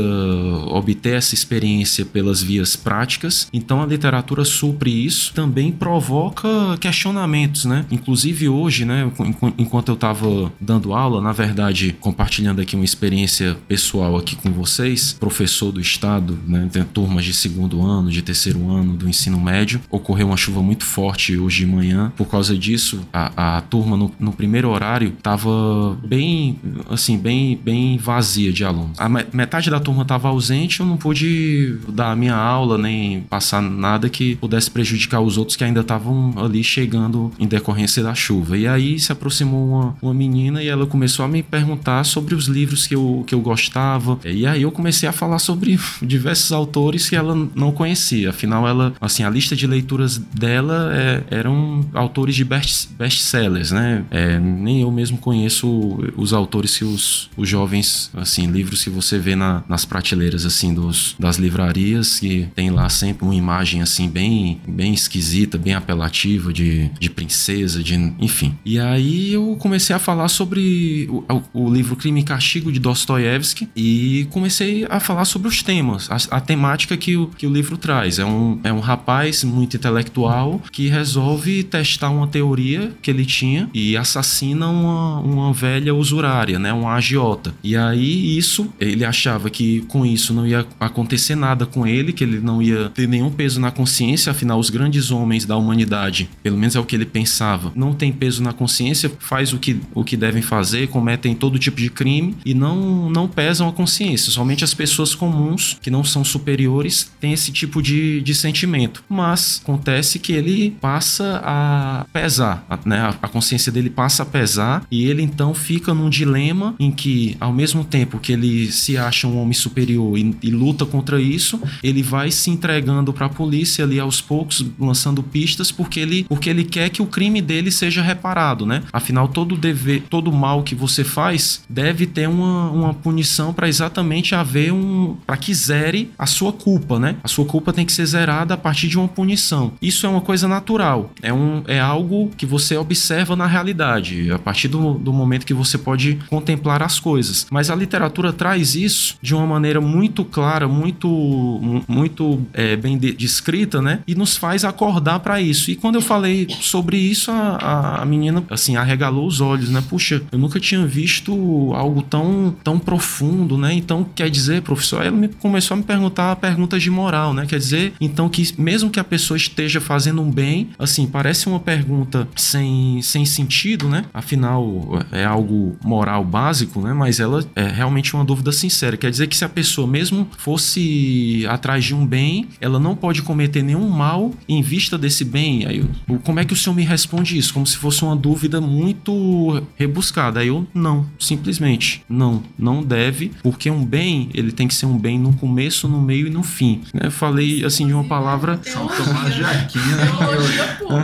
[SPEAKER 4] obter essa experiência pelas vias práticas. Então a literatura supre isso, também provoca questionamentos, né? Inclusive hoje, né, enquanto eu estava dando aula, na verdade, compartilhando aqui uma experiência pessoal aqui com vocês, professor do estado, né, tem turmas de segundo ano, de terceiro ano do ensino médio. Ocorreu uma chuva muito forte hoje de manhã. Por causa disso, a, a turma no, no primeiro horário estava bem, assim, bem, bem vazia de alunos. A metade da turma estava ausente, eu não pude dar a minha aula nem passar nada que pudesse prejudicar os outros que ainda estavam ali chegando em decorrência da chuva. E aí se aproximou uma, uma menina e ela começou a me perguntar sobre os livros que eu, que eu gostava. E aí eu comecei a falar sobre (laughs) diversos autores que ela não conhecia conhecia. Afinal, ela, assim, a lista de leituras dela é, eram autores de best-sellers, né? É, nem eu mesmo conheço os autores que os, os jovens, assim, livros que você vê na, nas prateleiras, assim, dos, das livrarias, que tem lá sempre uma imagem, assim, bem, bem esquisita, bem apelativa de, de princesa, de, enfim. E aí eu comecei a falar sobre o, o livro Crime e Castigo de Dostoiévski e comecei a falar sobre os temas, a, a temática que o, que o livro traz. É um, é um rapaz muito intelectual que resolve testar uma teoria que ele tinha e assassina uma, uma velha usurária, né, uma agiota. E aí isso, ele achava que com isso não ia acontecer nada com ele, que ele não ia ter nenhum peso na consciência, afinal os grandes homens da humanidade, pelo menos é o que ele pensava, não tem peso na consciência, faz o que, o que devem fazer, cometem todo tipo de crime e não, não pesam a consciência. Somente as pessoas comuns, que não são superiores, têm esse tipo de, de sentimento. Mas acontece que ele passa a pesar, né? A consciência dele passa a pesar e ele então fica num dilema em que, ao mesmo tempo que ele se acha um homem superior e, e luta contra isso, ele vai se entregando para a polícia ali aos poucos, lançando pistas, porque ele, porque ele quer que o crime dele seja reparado, né? Afinal, todo dever, todo mal que você faz deve ter uma, uma punição para exatamente haver um. para que zere a sua culpa, né? A sua culpa tem que ser zerada a partir de uma punição. Isso é uma coisa natural, é, um, é algo que você observa na realidade, a partir do, do momento que você pode contemplar as coisas. Mas a literatura traz isso de uma maneira muito clara, muito, muito é, bem descrita, né? E nos faz acordar para isso. E quando eu falei sobre isso, a, a menina, assim, arregalou os olhos, né? Puxa, eu nunca tinha visto algo tão, tão profundo, né? Então, quer dizer, professor, ela me, começou a me perguntar perguntas de moral, né? Quer dizer, então, que mesmo que a pessoa esteja fazendo um bem, assim, parece uma pergunta sem, sem sentido, né? Afinal, é algo moral básico, né? Mas ela é realmente uma dúvida sincera. Quer dizer que se a pessoa mesmo fosse atrás de um bem, ela não pode cometer nenhum mal em vista desse bem. Aí, como é que o senhor me responde isso? Como se fosse uma dúvida muito rebuscada. Aí eu, não, simplesmente, não, não deve, porque um bem, ele tem que ser um bem no começo, no meio e no fim. Né? Eu falei, assim, de uma palavra...
[SPEAKER 1] Uma jaquinha. (laughs)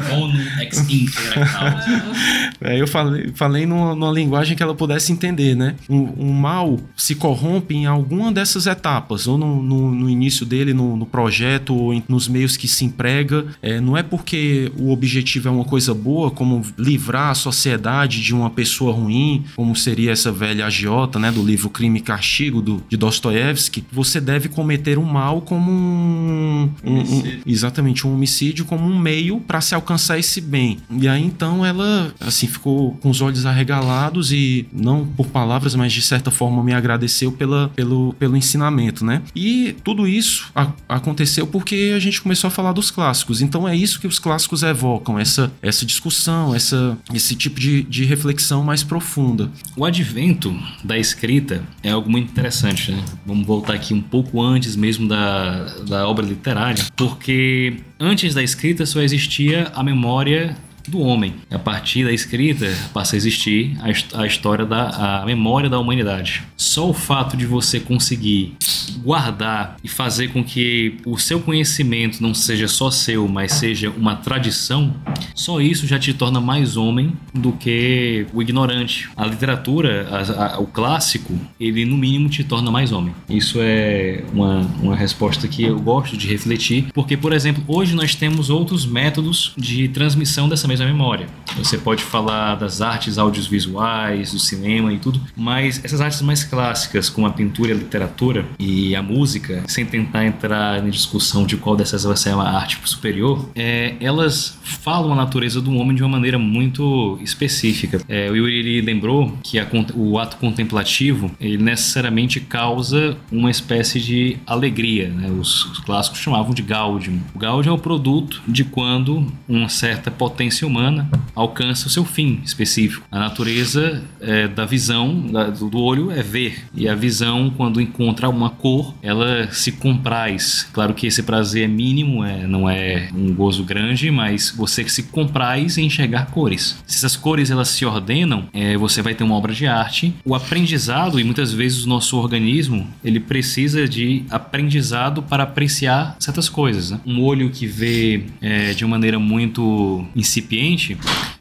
[SPEAKER 4] É, eu falei, falei numa, numa, linguagem que ela pudesse entender, né? Um, um, mal se corrompe em alguma dessas etapas, ou no, no, no início dele, no, no, projeto, ou em, nos meios que se emprega. É, não é porque o objetivo é uma coisa boa, como livrar a sociedade de uma pessoa ruim, como seria essa velha agiota, né? Do livro Crime e Castigo, do, de Dostoiévski. Você deve cometer um mal como um, um, um exatamente um homicídio como um meio para se alcançar esse bem. E aí então ela assim ficou com os olhos arregalados e não por palavras, mas de certa forma me agradeceu pela, pelo, pelo ensinamento, né? E tudo isso a, aconteceu porque a gente começou a falar dos clássicos. Então é isso que os clássicos evocam, essa, essa discussão, essa, esse tipo de, de reflexão mais profunda.
[SPEAKER 3] O advento da escrita é algo muito interessante, né? Vamos voltar aqui um pouco antes mesmo da, da obra literária, porque antes da escrita só existia a memória do homem. A partir da escrita passa a existir a, a história da a memória da humanidade. Só o fato de você conseguir guardar e fazer com que o seu conhecimento não seja só seu, mas seja uma tradição, só isso já te torna mais homem do que o ignorante. A literatura, a, a, o clássico, ele no mínimo te torna mais homem. Isso é uma, uma resposta que eu gosto de refletir, porque, por exemplo, hoje nós temos outros métodos de transmissão dessa mesma memória. Você pode falar das artes audiovisuais, do cinema e tudo, mas essas artes mais clássicas, como a pintura a literatura e a música, sem tentar entrar em discussão de qual dessas vai ser uma arte superior, é, elas falam a natureza do homem de uma maneira muito específica. É, o Yuri lembrou que a, o ato contemplativo ele necessariamente causa uma espécie de alegria. Né? Os, os clássicos chamavam de gaudium. O gaudium é o produto de quando uma certa potência humana alcança o seu fim específico. A natureza é, da visão da, do olho é ver e a visão quando encontra uma cor ela se compraz. Claro que esse prazer é mínimo, é, não é um gozo grande, mas você se compraz em enxergar cores. Se essas cores elas se ordenam, é, você vai ter uma obra de arte. O aprendizado e muitas vezes o nosso organismo ele precisa de aprendizado para apreciar certas coisas. Né? Um olho que vê é, de uma maneira muito incipiente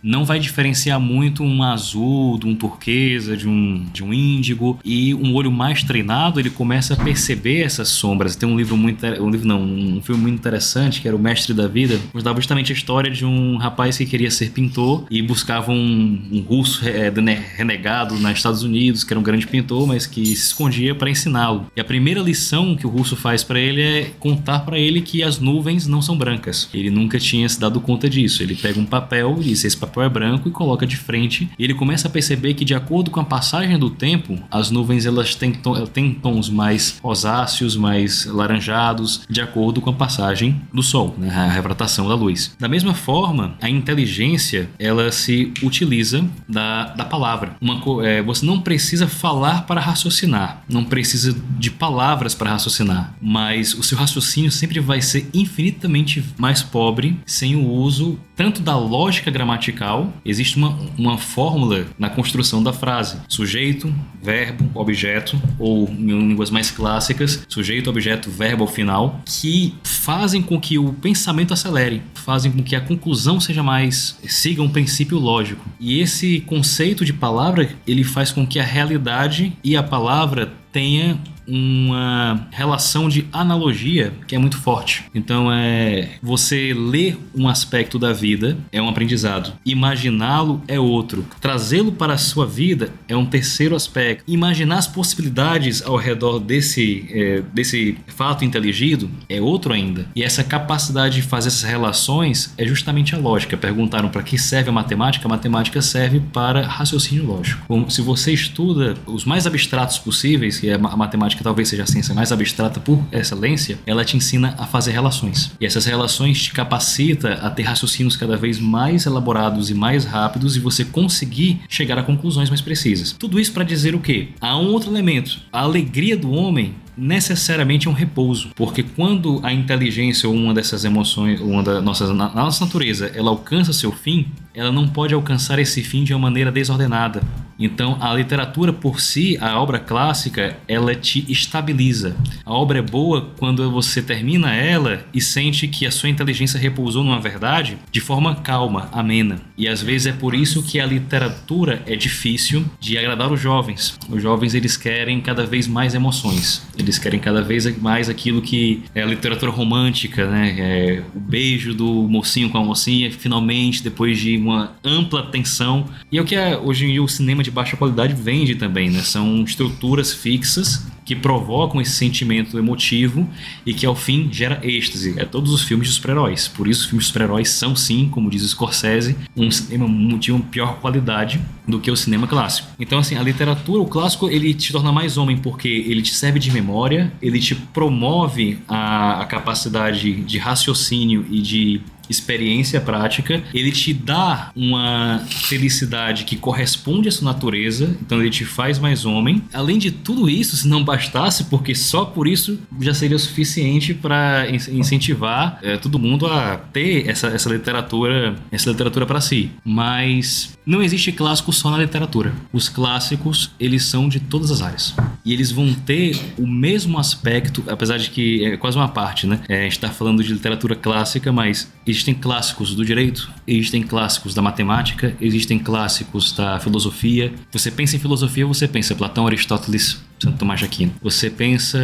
[SPEAKER 3] não vai diferenciar muito um azul de um turquesa, de um, de um índigo. E um olho mais treinado, ele começa a perceber essas sombras. Tem um livro muito. Um livro não, um filme muito interessante, que era O Mestre da Vida, contava justamente a história de um rapaz que queria ser pintor e buscava um, um russo é, renegado nos Estados Unidos, que era um grande pintor, mas que se escondia para ensiná-lo. E a primeira lição que o russo faz para ele é contar para ele que as nuvens não são brancas. Ele nunca tinha se dado conta disso. Ele pega um papel e diz: esse papel papel é branco e coloca de frente. E ele começa a perceber que, de acordo com a passagem do tempo, as nuvens elas têm, tom, têm tons mais rosáceos, mais laranjados, de acordo com a passagem do Sol, né? a refratação da luz. Da mesma forma, a inteligência ela se utiliza da, da palavra. Uma, é, você não precisa falar para raciocinar, não precisa de palavras para raciocinar, mas o seu raciocínio sempre vai ser infinitamente mais pobre sem o uso tanto da lógica gramatical, existe uma, uma fórmula na construção da frase: sujeito, verbo, objeto, ou em línguas mais clássicas, sujeito, objeto, verbo ao final, que fazem com que o pensamento acelere, fazem com que a conclusão seja mais siga um princípio lógico. E esse conceito de palavra, ele faz com que a realidade e a palavra tenha uma relação de analogia que é muito forte. Então é você ler um aspecto da vida é um aprendizado, imaginá-lo é outro, trazê-lo para a sua vida é um terceiro aspecto. Imaginar as possibilidades ao redor desse é, desse fato inteligido é outro ainda. E essa capacidade de fazer essas relações é justamente a lógica. Perguntaram para que serve a matemática? A matemática serve para raciocínio lógico. Se você estuda os mais abstratos possíveis, que é a matemática que talvez seja a ciência mais abstrata por excelência, ela te ensina a fazer relações. E essas relações te capacita a ter raciocínios cada vez mais elaborados e mais rápidos e você conseguir chegar a conclusões mais precisas. Tudo isso para dizer o quê? Há um outro elemento. A alegria do homem necessariamente é um repouso, porque quando a inteligência ou uma dessas emoções, uma da nossa, na nossa natureza, ela alcança seu fim, ela não pode alcançar esse fim de uma maneira desordenada. Então, a literatura por si, a obra clássica, ela te estabiliza. A obra é boa quando você termina ela e sente que a sua inteligência repousou numa verdade de forma calma, amena. E às vezes é por isso que a literatura é difícil de agradar os jovens. Os jovens eles querem cada vez mais emoções. Eles querem cada vez mais aquilo que é a literatura romântica, né? É o beijo do mocinho com a mocinha, finalmente, depois de uma ampla tensão. E é o que é, hoje em dia o cinema de baixa qualidade vende também, né? São estruturas fixas que provocam esse sentimento emotivo e que ao fim gera êxtase. É todos os filmes de super-heróis. Por isso os filmes de super-heróis são sim, como diz Scorsese, um cinema de uma pior qualidade do que o cinema clássico. Então assim, a literatura, o clássico, ele te torna mais homem porque ele te serve de memória, ele te promove a, a capacidade de raciocínio e de experiência prática, ele te dá uma felicidade que corresponde à sua natureza, então ele te faz mais homem. Além de tudo isso, se não bastasse, porque só por isso já seria suficiente para incentivar é, todo mundo a ter essa, essa literatura, essa literatura para si. Mas não existe clássico só na literatura. Os clássicos, eles são de todas as áreas. E eles vão ter o mesmo aspecto, apesar de que é quase uma parte, né? É, a gente está falando de literatura clássica, mas existem clássicos do direito, existem clássicos da matemática, existem clássicos da filosofia. Você pensa em filosofia, você pensa Platão, Aristóteles, Santo Tomás de Aquino. Você pensa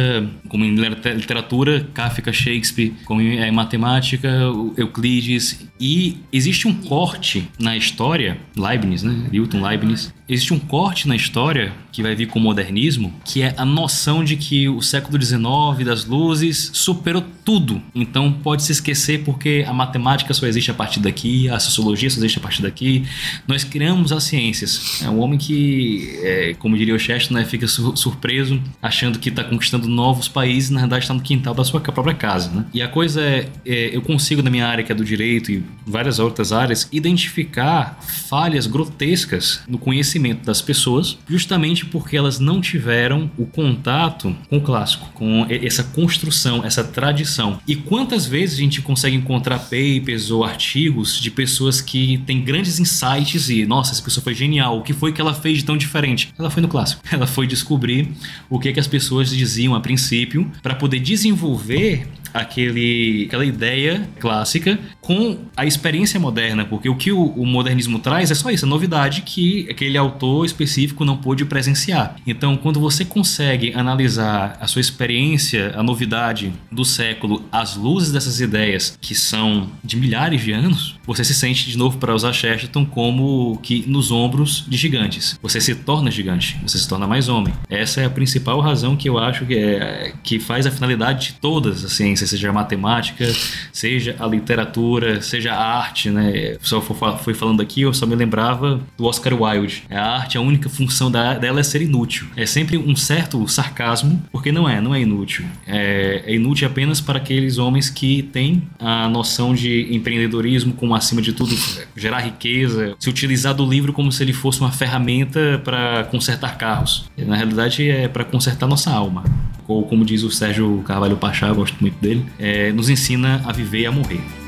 [SPEAKER 3] como em literatura, Kafka, Shakespeare, como em matemática, Euclides. E existe um corte na história, Leibniz, né? Newton Leibniz. Existe um corte na história que vai vir com o modernismo, que é a noção de que o século XIX das luzes superou tudo. Então pode se esquecer porque a matemática só existe a partir daqui, a sociologia só existe a partir daqui. Nós criamos as ciências. É um homem que, é, como diria o Chesterton, né, fica surpreso preso, achando que está conquistando novos países, na verdade está no quintal da sua própria casa. Né? E a coisa é, é, eu consigo na minha área, que é do direito e várias outras áreas, identificar falhas grotescas no conhecimento das pessoas, justamente porque elas não tiveram o contato com o clássico, com essa construção, essa tradição. E quantas vezes a gente consegue encontrar papers ou artigos de pessoas que têm grandes insights e, nossa, essa pessoa foi genial, o que foi que ela fez de tão diferente? Ela foi no clássico. (laughs) Ela foi descobrir o que, que as pessoas diziam a princípio para poder desenvolver aquele, aquela ideia clássica com a experiência moderna, porque o que o, o, modernismo traz é só isso, a novidade que aquele autor específico não pôde presenciar. Então, quando você consegue analisar a sua experiência, a novidade do século, as luzes dessas ideias que são de milhares de anos, você se sente de novo para usar Chesterton como que nos ombros de gigantes. Você se torna gigante, você se torna mais homem. Essa é a principal razão que eu acho que, é, que faz a finalidade de todas as ciências seja a matemática, seja a literatura, seja a arte, né? Só foi falando aqui, eu só me lembrava do Oscar Wilde. A arte, a única função dela é ser inútil. É sempre um certo sarcasmo, porque não é, não é inútil. É, é inútil apenas para aqueles homens que têm a noção de empreendedorismo como, acima de tudo, gerar riqueza, se utilizar do livro como se ele fosse uma ferramenta para consertar carros. Na realidade, é para consertar nossa alma ou como diz o Sérgio Carvalho Pachá, eu gosto muito dele, é, nos ensina a viver e a morrer.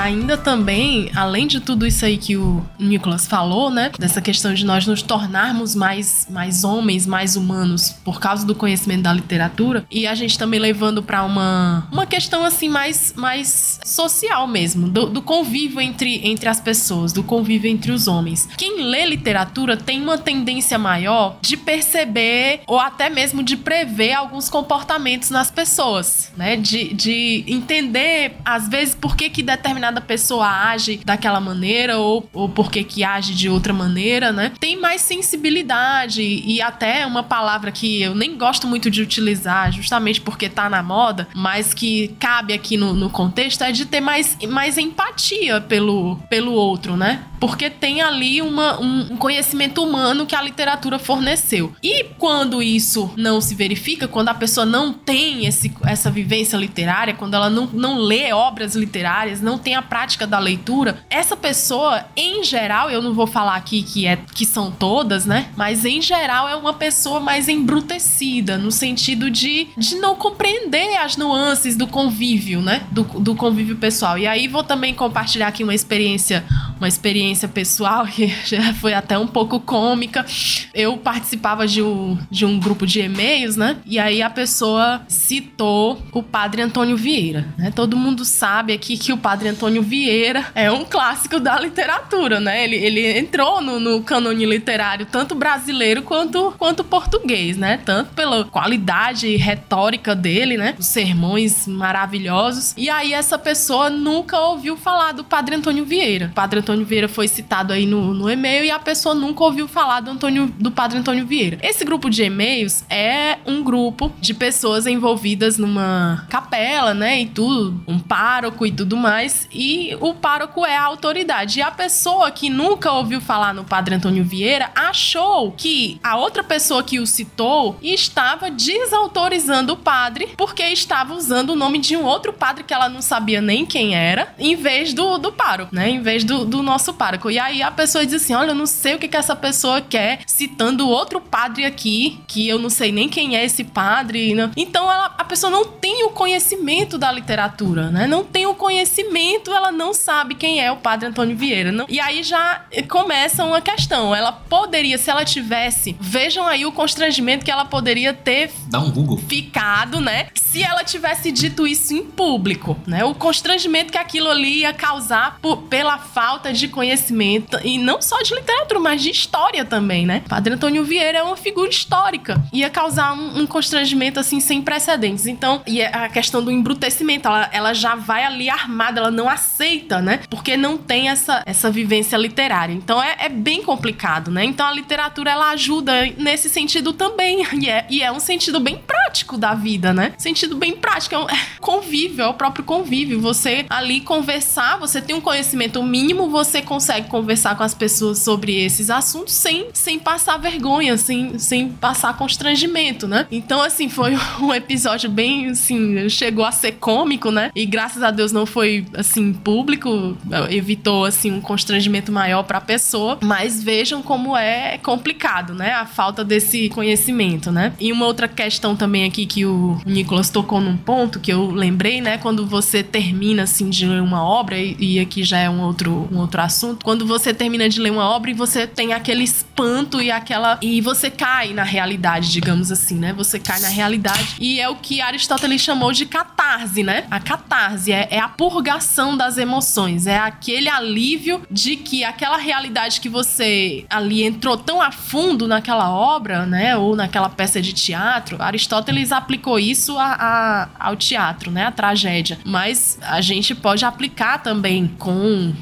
[SPEAKER 2] Ainda também, além de tudo isso aí que o Nicolas falou, né? Dessa questão de nós nos tornarmos mais, mais homens, mais humanos por causa do conhecimento da literatura. E a gente também levando para uma, uma questão assim mais, mais social mesmo, do, do convívio entre, entre as pessoas, do convívio entre os homens. Quem lê literatura tem uma tendência maior de perceber ou até mesmo de prever alguns comportamentos nas pessoas, né? De, de entender, às vezes, por que, que determinadas determinada pessoa age daquela maneira ou, ou porque que age de outra maneira, né? Tem mais sensibilidade e até uma palavra que eu nem gosto muito de utilizar, justamente porque tá na moda, mas que cabe aqui no, no contexto, é de ter mais, mais empatia pelo, pelo outro, né? Porque tem ali uma, um conhecimento humano que a literatura forneceu. E quando isso não se verifica, quando a pessoa não tem esse, essa vivência literária, quando ela não, não lê obras literárias, não tem a prática da leitura, essa pessoa, em geral, eu não vou falar aqui que, é, que são todas, né? Mas em geral é uma pessoa mais embrutecida, no sentido de, de não compreender as nuances do convívio, né? Do, do convívio pessoal. E aí vou também compartilhar aqui uma experiência, uma experiência pessoal (laughs) que já foi até um pouco cômica. Eu participava de um, de um grupo de e-mails, né? E aí a pessoa citou o padre Antônio Vieira, né? Todo mundo sabe aqui que o padre Antônio Vieira é um clássico da literatura, né? Ele, ele entrou no, no cânone literário tanto brasileiro quanto, quanto português, né? Tanto pela qualidade retórica dele, né? Os sermões maravilhosos. E aí essa pessoa nunca ouviu falar do Padre Antônio Vieira. O Padre Antônio Vieira foi citado aí no, no e-mail e a pessoa nunca ouviu falar do, Antônio, do Padre Antônio Vieira. Esse grupo de e-mails é um grupo de pessoas envolvidas numa capela, né? E tudo, um pároco e tudo mais o pároco é a autoridade. E a pessoa que nunca ouviu falar no Padre Antônio Vieira achou que a outra pessoa que o citou estava desautorizando o padre porque estava usando o nome de um outro padre que ela não sabia nem quem era, em vez do, do pároco, né? Em vez do, do nosso pároco. E aí a pessoa diz assim: Olha, eu não sei o que, que essa pessoa quer, citando outro padre aqui, que eu não sei nem quem é esse padre. Não. Então ela, a pessoa não tem o conhecimento da literatura, né? Não tem o conhecimento momento ela não sabe quem é o padre Antônio Vieira. Não? E aí já começa uma questão. Ela poderia, se ela tivesse, vejam aí o constrangimento que ela poderia ter
[SPEAKER 3] Dá um Google.
[SPEAKER 2] ficado, né? Se ela tivesse dito isso em público, né? O constrangimento que aquilo ali ia causar por, pela falta de conhecimento, e não só de literatura, mas de história também, né? Padre Antônio Vieira é uma figura histórica. Ia causar um, um constrangimento assim sem precedentes. Então, e a questão do embrutecimento, ela, ela já vai ali armada, ela não aceita, né? Porque não tem essa, essa vivência literária. Então é, é bem complicado, né? Então a literatura ela ajuda nesse sentido também. (laughs) E é, e é um sentido bem prático da vida, né? Sentido bem prático. É um (laughs) é convívio, é o próprio convívio. Você ali conversar, você tem um conhecimento mínimo, você consegue conversar com as pessoas sobre esses assuntos sem, sem passar vergonha, sem, sem passar constrangimento, né? Então, assim, foi (laughs) um episódio bem, assim, chegou a ser cômico, né? E graças a Deus não foi, assim, público, evitou, assim, um constrangimento maior pra pessoa. Mas vejam como é complicado, né? A falta desse conhecimento, né? E uma outra questão também aqui que o Nicolas tocou num ponto que eu lembrei, né? Quando você termina, assim, de ler uma obra, e aqui já é um outro, um outro assunto, quando você termina de ler uma obra e você tem aquele espanto e aquela. e você cai na realidade, digamos assim, né? Você cai na realidade. E é o que Aristóteles chamou de catarse, né? A catarse é, é a purgação das emoções, é aquele alívio de que aquela realidade que você ali entrou tão a fundo naquela obra, né? Ou naquela peça de teatro, Aristóteles aplicou isso a, a, ao teatro, né? A tragédia. Mas a gente pode aplicar também com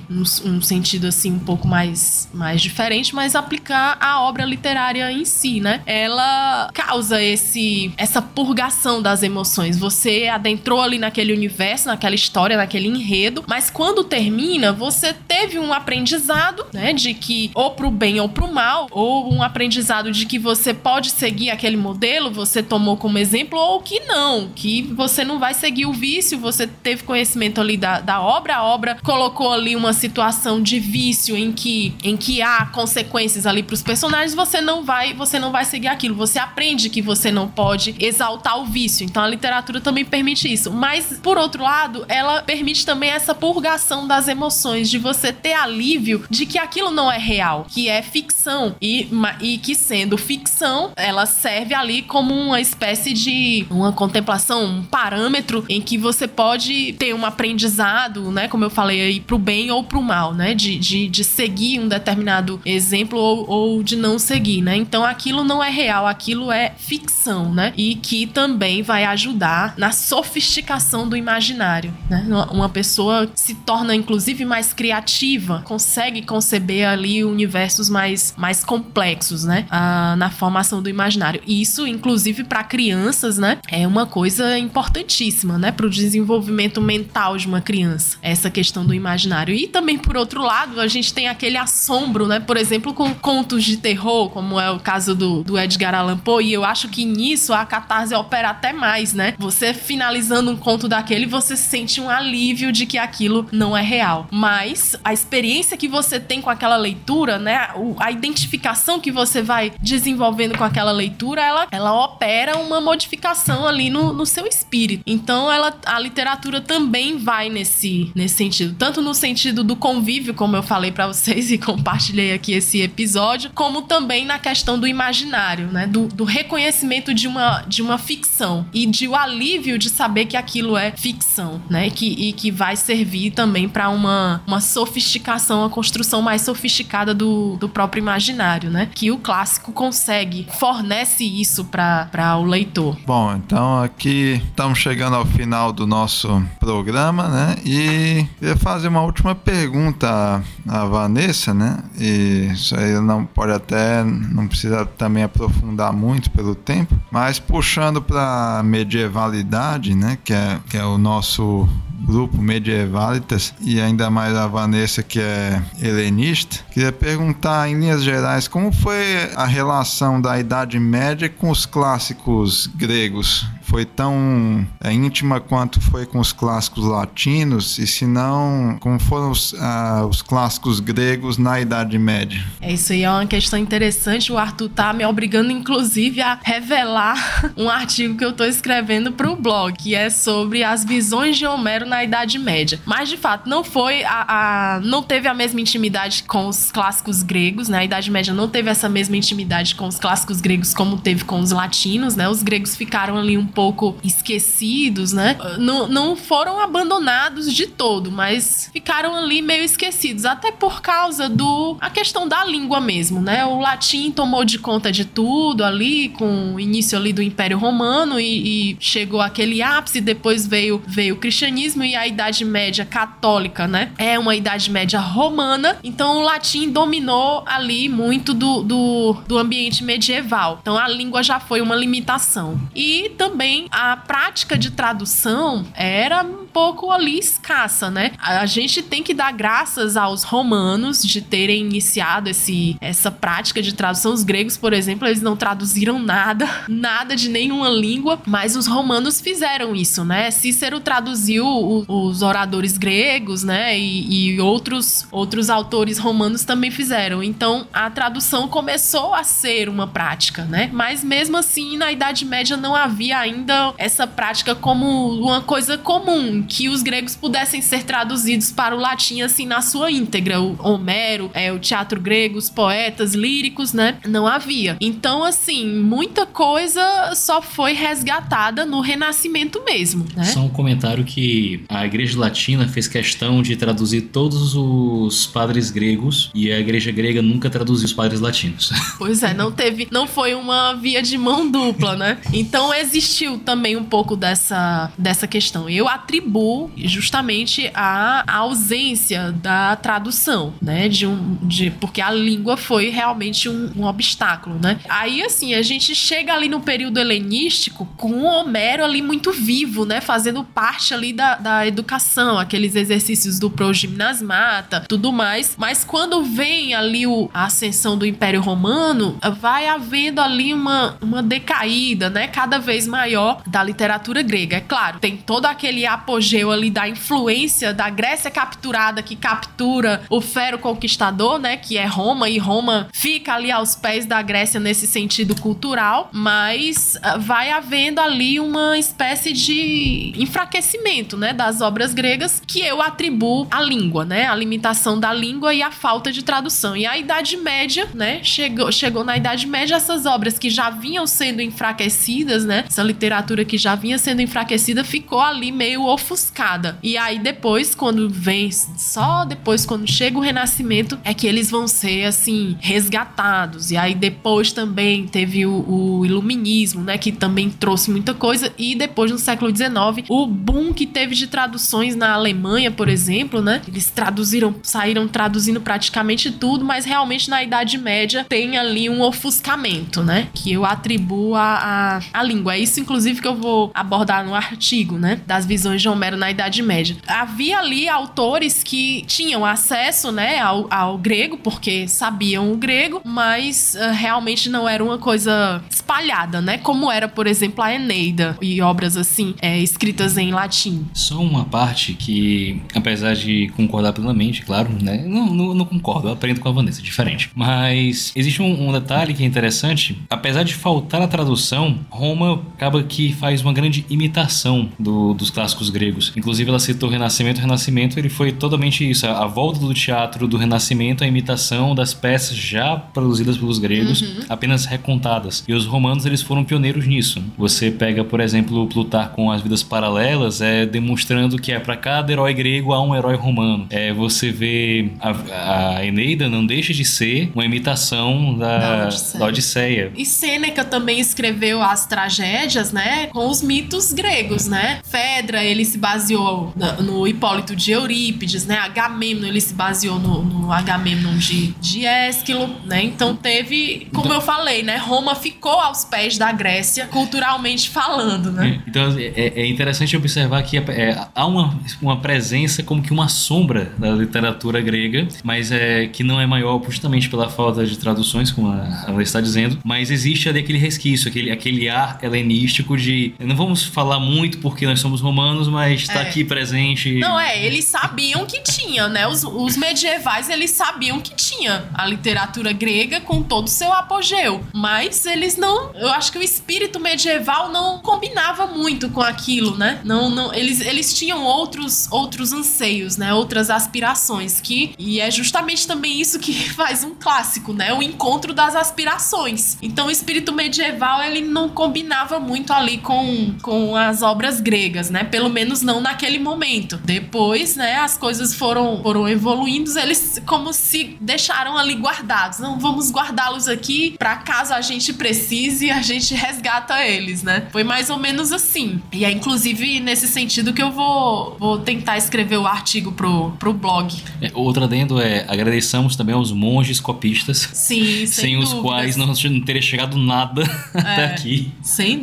[SPEAKER 2] um, um sentido assim um pouco mais, mais diferente, mas aplicar a obra literária em si, né? Ela causa esse essa purgação das emoções. Você adentrou ali naquele universo, naquela história, naquele enredo, mas quando termina, você teve um aprendizado, né, de que ou pro bem ou pro mal, ou um aprendizado de que você pode seguir aquele modelo, você tomou como exemplo, ou que não, que você não vai seguir o vício, você teve conhecimento ali da, da obra, a obra colocou ali uma situação de vício em que, em que há consequências ali para os personagens, você não vai, você não vai seguir aquilo. Você aprende que você não pode exaltar o vício. Então a literatura também permite isso. Mas por outro lado, ela permite também essa purgação das emoções, de você ter alívio de que aquilo não é real, que é ficção e, e que sendo ficção, ela serve ali como uma espécie de uma contemplação, um parâmetro em que você pode ter um aprendizado, né, como eu falei aí, pro bem ou pro mal, né, de, de, de seguir um determinado exemplo ou, ou de não seguir, né? Então aquilo não é real, aquilo é ficção, né? E que também vai ajudar na sofisticação do imaginário, né? Uma pessoa se torna inclusive mais criativa, consegue conceber ali universos mais, mais complexos, né? Ah, na formação do imaginário. Isso, inclusive para crianças, né? É uma coisa importantíssima, né? Para o desenvolvimento mental de uma criança, essa questão do imaginário. E também por outro lado, a gente tem aquele assombro, né? Por exemplo, com contos de terror, como é o caso do, do Edgar Allan Poe, e eu acho que nisso a catarse opera até mais, né? Você finalizando um conto daquele, você sente um alívio de que aquilo não é real. Mas a experiência que você tem com aquela leitura, né? A identificação que você vai desenvolvendo com aquela leitura, ela, ela opera uma modificação ali no, no seu espírito. Então, ela, a literatura também vai nesse, nesse sentido. Tanto no sentido do convívio, como eu falei para vocês e (laughs) compartilhei aqui esse episódio, como também na questão do imaginário, né? Do, do reconhecimento de uma, de uma ficção e de o alívio de saber que aquilo é ficção, né? Que, e que vai servir também para uma, uma sofisticação, uma construção mais sofisticada do, do próprio imaginário, né? Que o clássico consegue, fornece isso para o leitor.
[SPEAKER 1] Bom, então aqui estamos chegando ao final do nosso programa, né? E queria fazer uma última pergunta à Vanessa, né? E isso aí não pode até, não precisa também aprofundar muito pelo tempo, mas puxando para medievalidade, né? Que é, que é o nosso grupo Medievalitas e ainda mais a Vanessa que é helenista, queria perguntar em linhas gerais como foi a relação da Idade Média com os clássicos gregos foi tão é, íntima quanto foi com os clássicos latinos, e se não, como foram os, ah, os clássicos gregos na Idade Média?
[SPEAKER 2] É, isso aí é uma questão interessante. O Arthur tá me obrigando, inclusive, a revelar (laughs) um artigo que eu tô escrevendo pro blog, que é sobre as visões de Homero na Idade Média. Mas, de fato, não foi a, a não teve a mesma intimidade com os clássicos gregos, né? A Idade Média não teve essa mesma intimidade com os clássicos gregos como teve com os latinos, né? Os gregos ficaram ali um pouco esquecidos, né? Não, não foram abandonados de todo, mas ficaram ali meio esquecidos, até por causa do a questão da língua mesmo, né? O latim tomou de conta de tudo ali com o início ali do Império Romano e, e chegou aquele ápice, depois veio veio o cristianismo e a Idade Média católica, né? É uma Idade Média romana, então o latim dominou ali muito do, do, do ambiente medieval. Então a língua já foi uma limitação. E também a prática de tradução era um pouco ali escassa, né? A gente tem que dar graças aos romanos de terem iniciado esse, essa prática de tradução. Os gregos, por exemplo, eles não traduziram nada, (laughs) nada de nenhuma língua, mas os romanos fizeram isso, né? Cícero traduziu o, os oradores gregos, né? E, e outros, outros autores romanos também fizeram. Então a tradução começou a ser uma prática, né? Mas mesmo assim, na Idade Média não havia ainda essa prática como uma coisa comum, que os gregos pudessem ser traduzidos para o latim assim na sua íntegra. O Homero, é, o teatro grego, os poetas líricos, né? Não havia. Então, assim, muita coisa só foi resgatada no Renascimento mesmo, né?
[SPEAKER 3] Só um comentário que a Igreja Latina fez questão de traduzir todos os padres gregos e a Igreja grega nunca traduziu os padres latinos.
[SPEAKER 2] Pois é, não teve, não foi uma via de mão dupla, né? Então existiu também um pouco dessa, dessa questão. Eu atribuo justamente a, a ausência da tradução, né? De um, de, porque a língua foi realmente um, um, obstáculo, né? Aí, assim, a gente chega ali no período helenístico com o Homero ali muito vivo, né? Fazendo parte ali da, da educação, aqueles exercícios do progimnasmata, tudo mais. Mas quando vem ali o, a ascensão do Império Romano, vai havendo ali uma, uma decaída, né? Cada vez maior da literatura grega. É claro, tem todo aquele apogeu ali da influência da Grécia capturada que captura o fero conquistador, né? Que é Roma, e Roma fica ali aos pés da Grécia nesse sentido cultural, mas uh, vai havendo ali uma espécie de enfraquecimento, né? Das obras gregas que eu atribuo à língua, né? A limitação da língua e a falta de tradução. E a Idade Média, né? Chegou, chegou na Idade Média essas obras que já vinham sendo enfraquecidas, né? Essa literatura que já vinha sendo enfraquecida ficou ali meio ofuscada. E aí depois, quando vem, só depois, quando chega o Renascimento, é que eles vão ser, assim, resgatados. E aí depois também teve o, o Iluminismo, né? Que também trouxe muita coisa. E depois, no século XIX, o boom que teve de traduções na Alemanha, por exemplo, né? Eles traduziram, saíram traduzindo praticamente tudo, mas realmente na Idade Média tem ali um ofuscamento, né? Que eu atribuo à, a língua. É isso, inclusive, que eu vou abordar no artigo, né? Das visões de Homero na Idade Média. Havia ali autores que tinham acesso, né, ao, ao grego, porque sabiam o grego, mas uh, realmente não era uma coisa espalhada, né? Como era, por exemplo, a Eneida e obras assim, é, escritas em latim.
[SPEAKER 3] Só uma parte que, apesar de concordar plenamente, claro, né? Não, não, não concordo, eu aprendo com a Vanessa, diferente. Mas existe um, um detalhe que é interessante. Apesar de faltar a tradução, Roma acaba que faz uma grande imitação do, dos clássicos gregos. Inclusive, ela citou Renascimento. O Renascimento ele foi totalmente isso. A, a volta do teatro do Renascimento, a imitação das peças já produzidas pelos gregos, uhum. apenas recontadas. E os romanos eles foram pioneiros nisso. Você pega, por exemplo, Plutar com as vidas paralelas, é demonstrando que é para cada herói grego há um herói romano. É, você vê a, a Eneida não deixa de ser uma imitação da, da, Odisseia. da Odisseia.
[SPEAKER 2] E Sêneca também escreveu as tragédias, né, com os mitos gregos, né? Fedra, ele se baseou no Hipólito de Eurípides, né? Agamemnon, ele se baseou no, no Agamemnon de, de Ésquilo, né? Então teve, como então, eu falei, né? Roma ficou aos pés da Grécia, culturalmente falando, né?
[SPEAKER 3] Então é, é interessante observar que é, há uma, uma presença como que uma sombra da literatura grega, mas é que não é maior justamente pela falta de traduções, como ela está dizendo, mas existe ali aquele resquício, aquele, aquele ar helenístico de não vamos falar muito porque nós somos romanos, mas mas tá
[SPEAKER 2] É.
[SPEAKER 3] aqui presente.
[SPEAKER 2] Não, é, eles sabiam que tinha, né? Os, os medievais, eles sabiam que tinha a literatura grega com todo o seu apogeu. Mas eles não. Eu acho que o espírito medieval não combinava muito com aquilo, né? Não, não, eles, eles tinham outros, outros anseios, né? Outras aspirações. que E é justamente também isso que (laughs) faz um clássico, né? O encontro das aspirações. Então o espírito medieval, ele não combinava muito ali com, com as obras gregas, né? Pelo menos não naquele momento. Depois, né, as coisas foram, foram evoluindo, eles como se deixaram ali guardados. Não, vamos guardá-los aqui para caso a gente precise, a gente resgata eles, né? Foi mais ou menos assim. E é inclusive nesse sentido que eu vou, vou tentar escrever o artigo pro, pro blog.
[SPEAKER 3] É, Outro adendo é agradeçamos também aos monges copistas,
[SPEAKER 2] Sim, sem,
[SPEAKER 3] sem, os
[SPEAKER 2] dúvidas.
[SPEAKER 3] quais não, teria chegado nada (laughs) até
[SPEAKER 2] É.
[SPEAKER 3] aqui.
[SPEAKER 2] Sem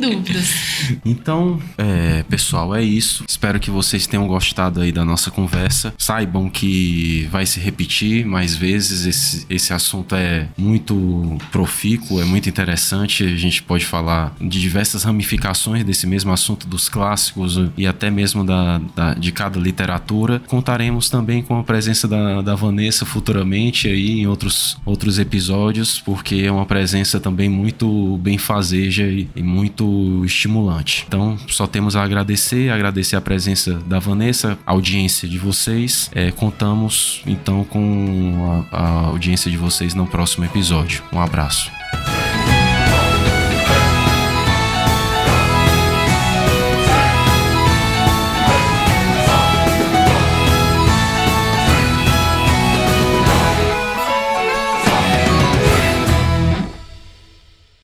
[SPEAKER 4] Então, é, pessoal, é isso. Espero que vocês tenham gostado aí da nossa conversa. Saibam que vai se repetir mais vezes. Esse, esse assunto é muito profícuo, é muito interessante. A gente pode falar de diversas ramificações desse mesmo assunto dos clássicos e até mesmo da, da- de cada literatura. Contaremos também com a presença da, da Vanessa futuramente aí em outros, outros episódios, porque é uma presença também muito benfazeja e, e muito estimulante. Então, só temos a agradecer, agradecer a presença da Vanessa, a audiência de vocês. É, contamos então com a, a audiência de vocês no próximo episódio. Um abraço.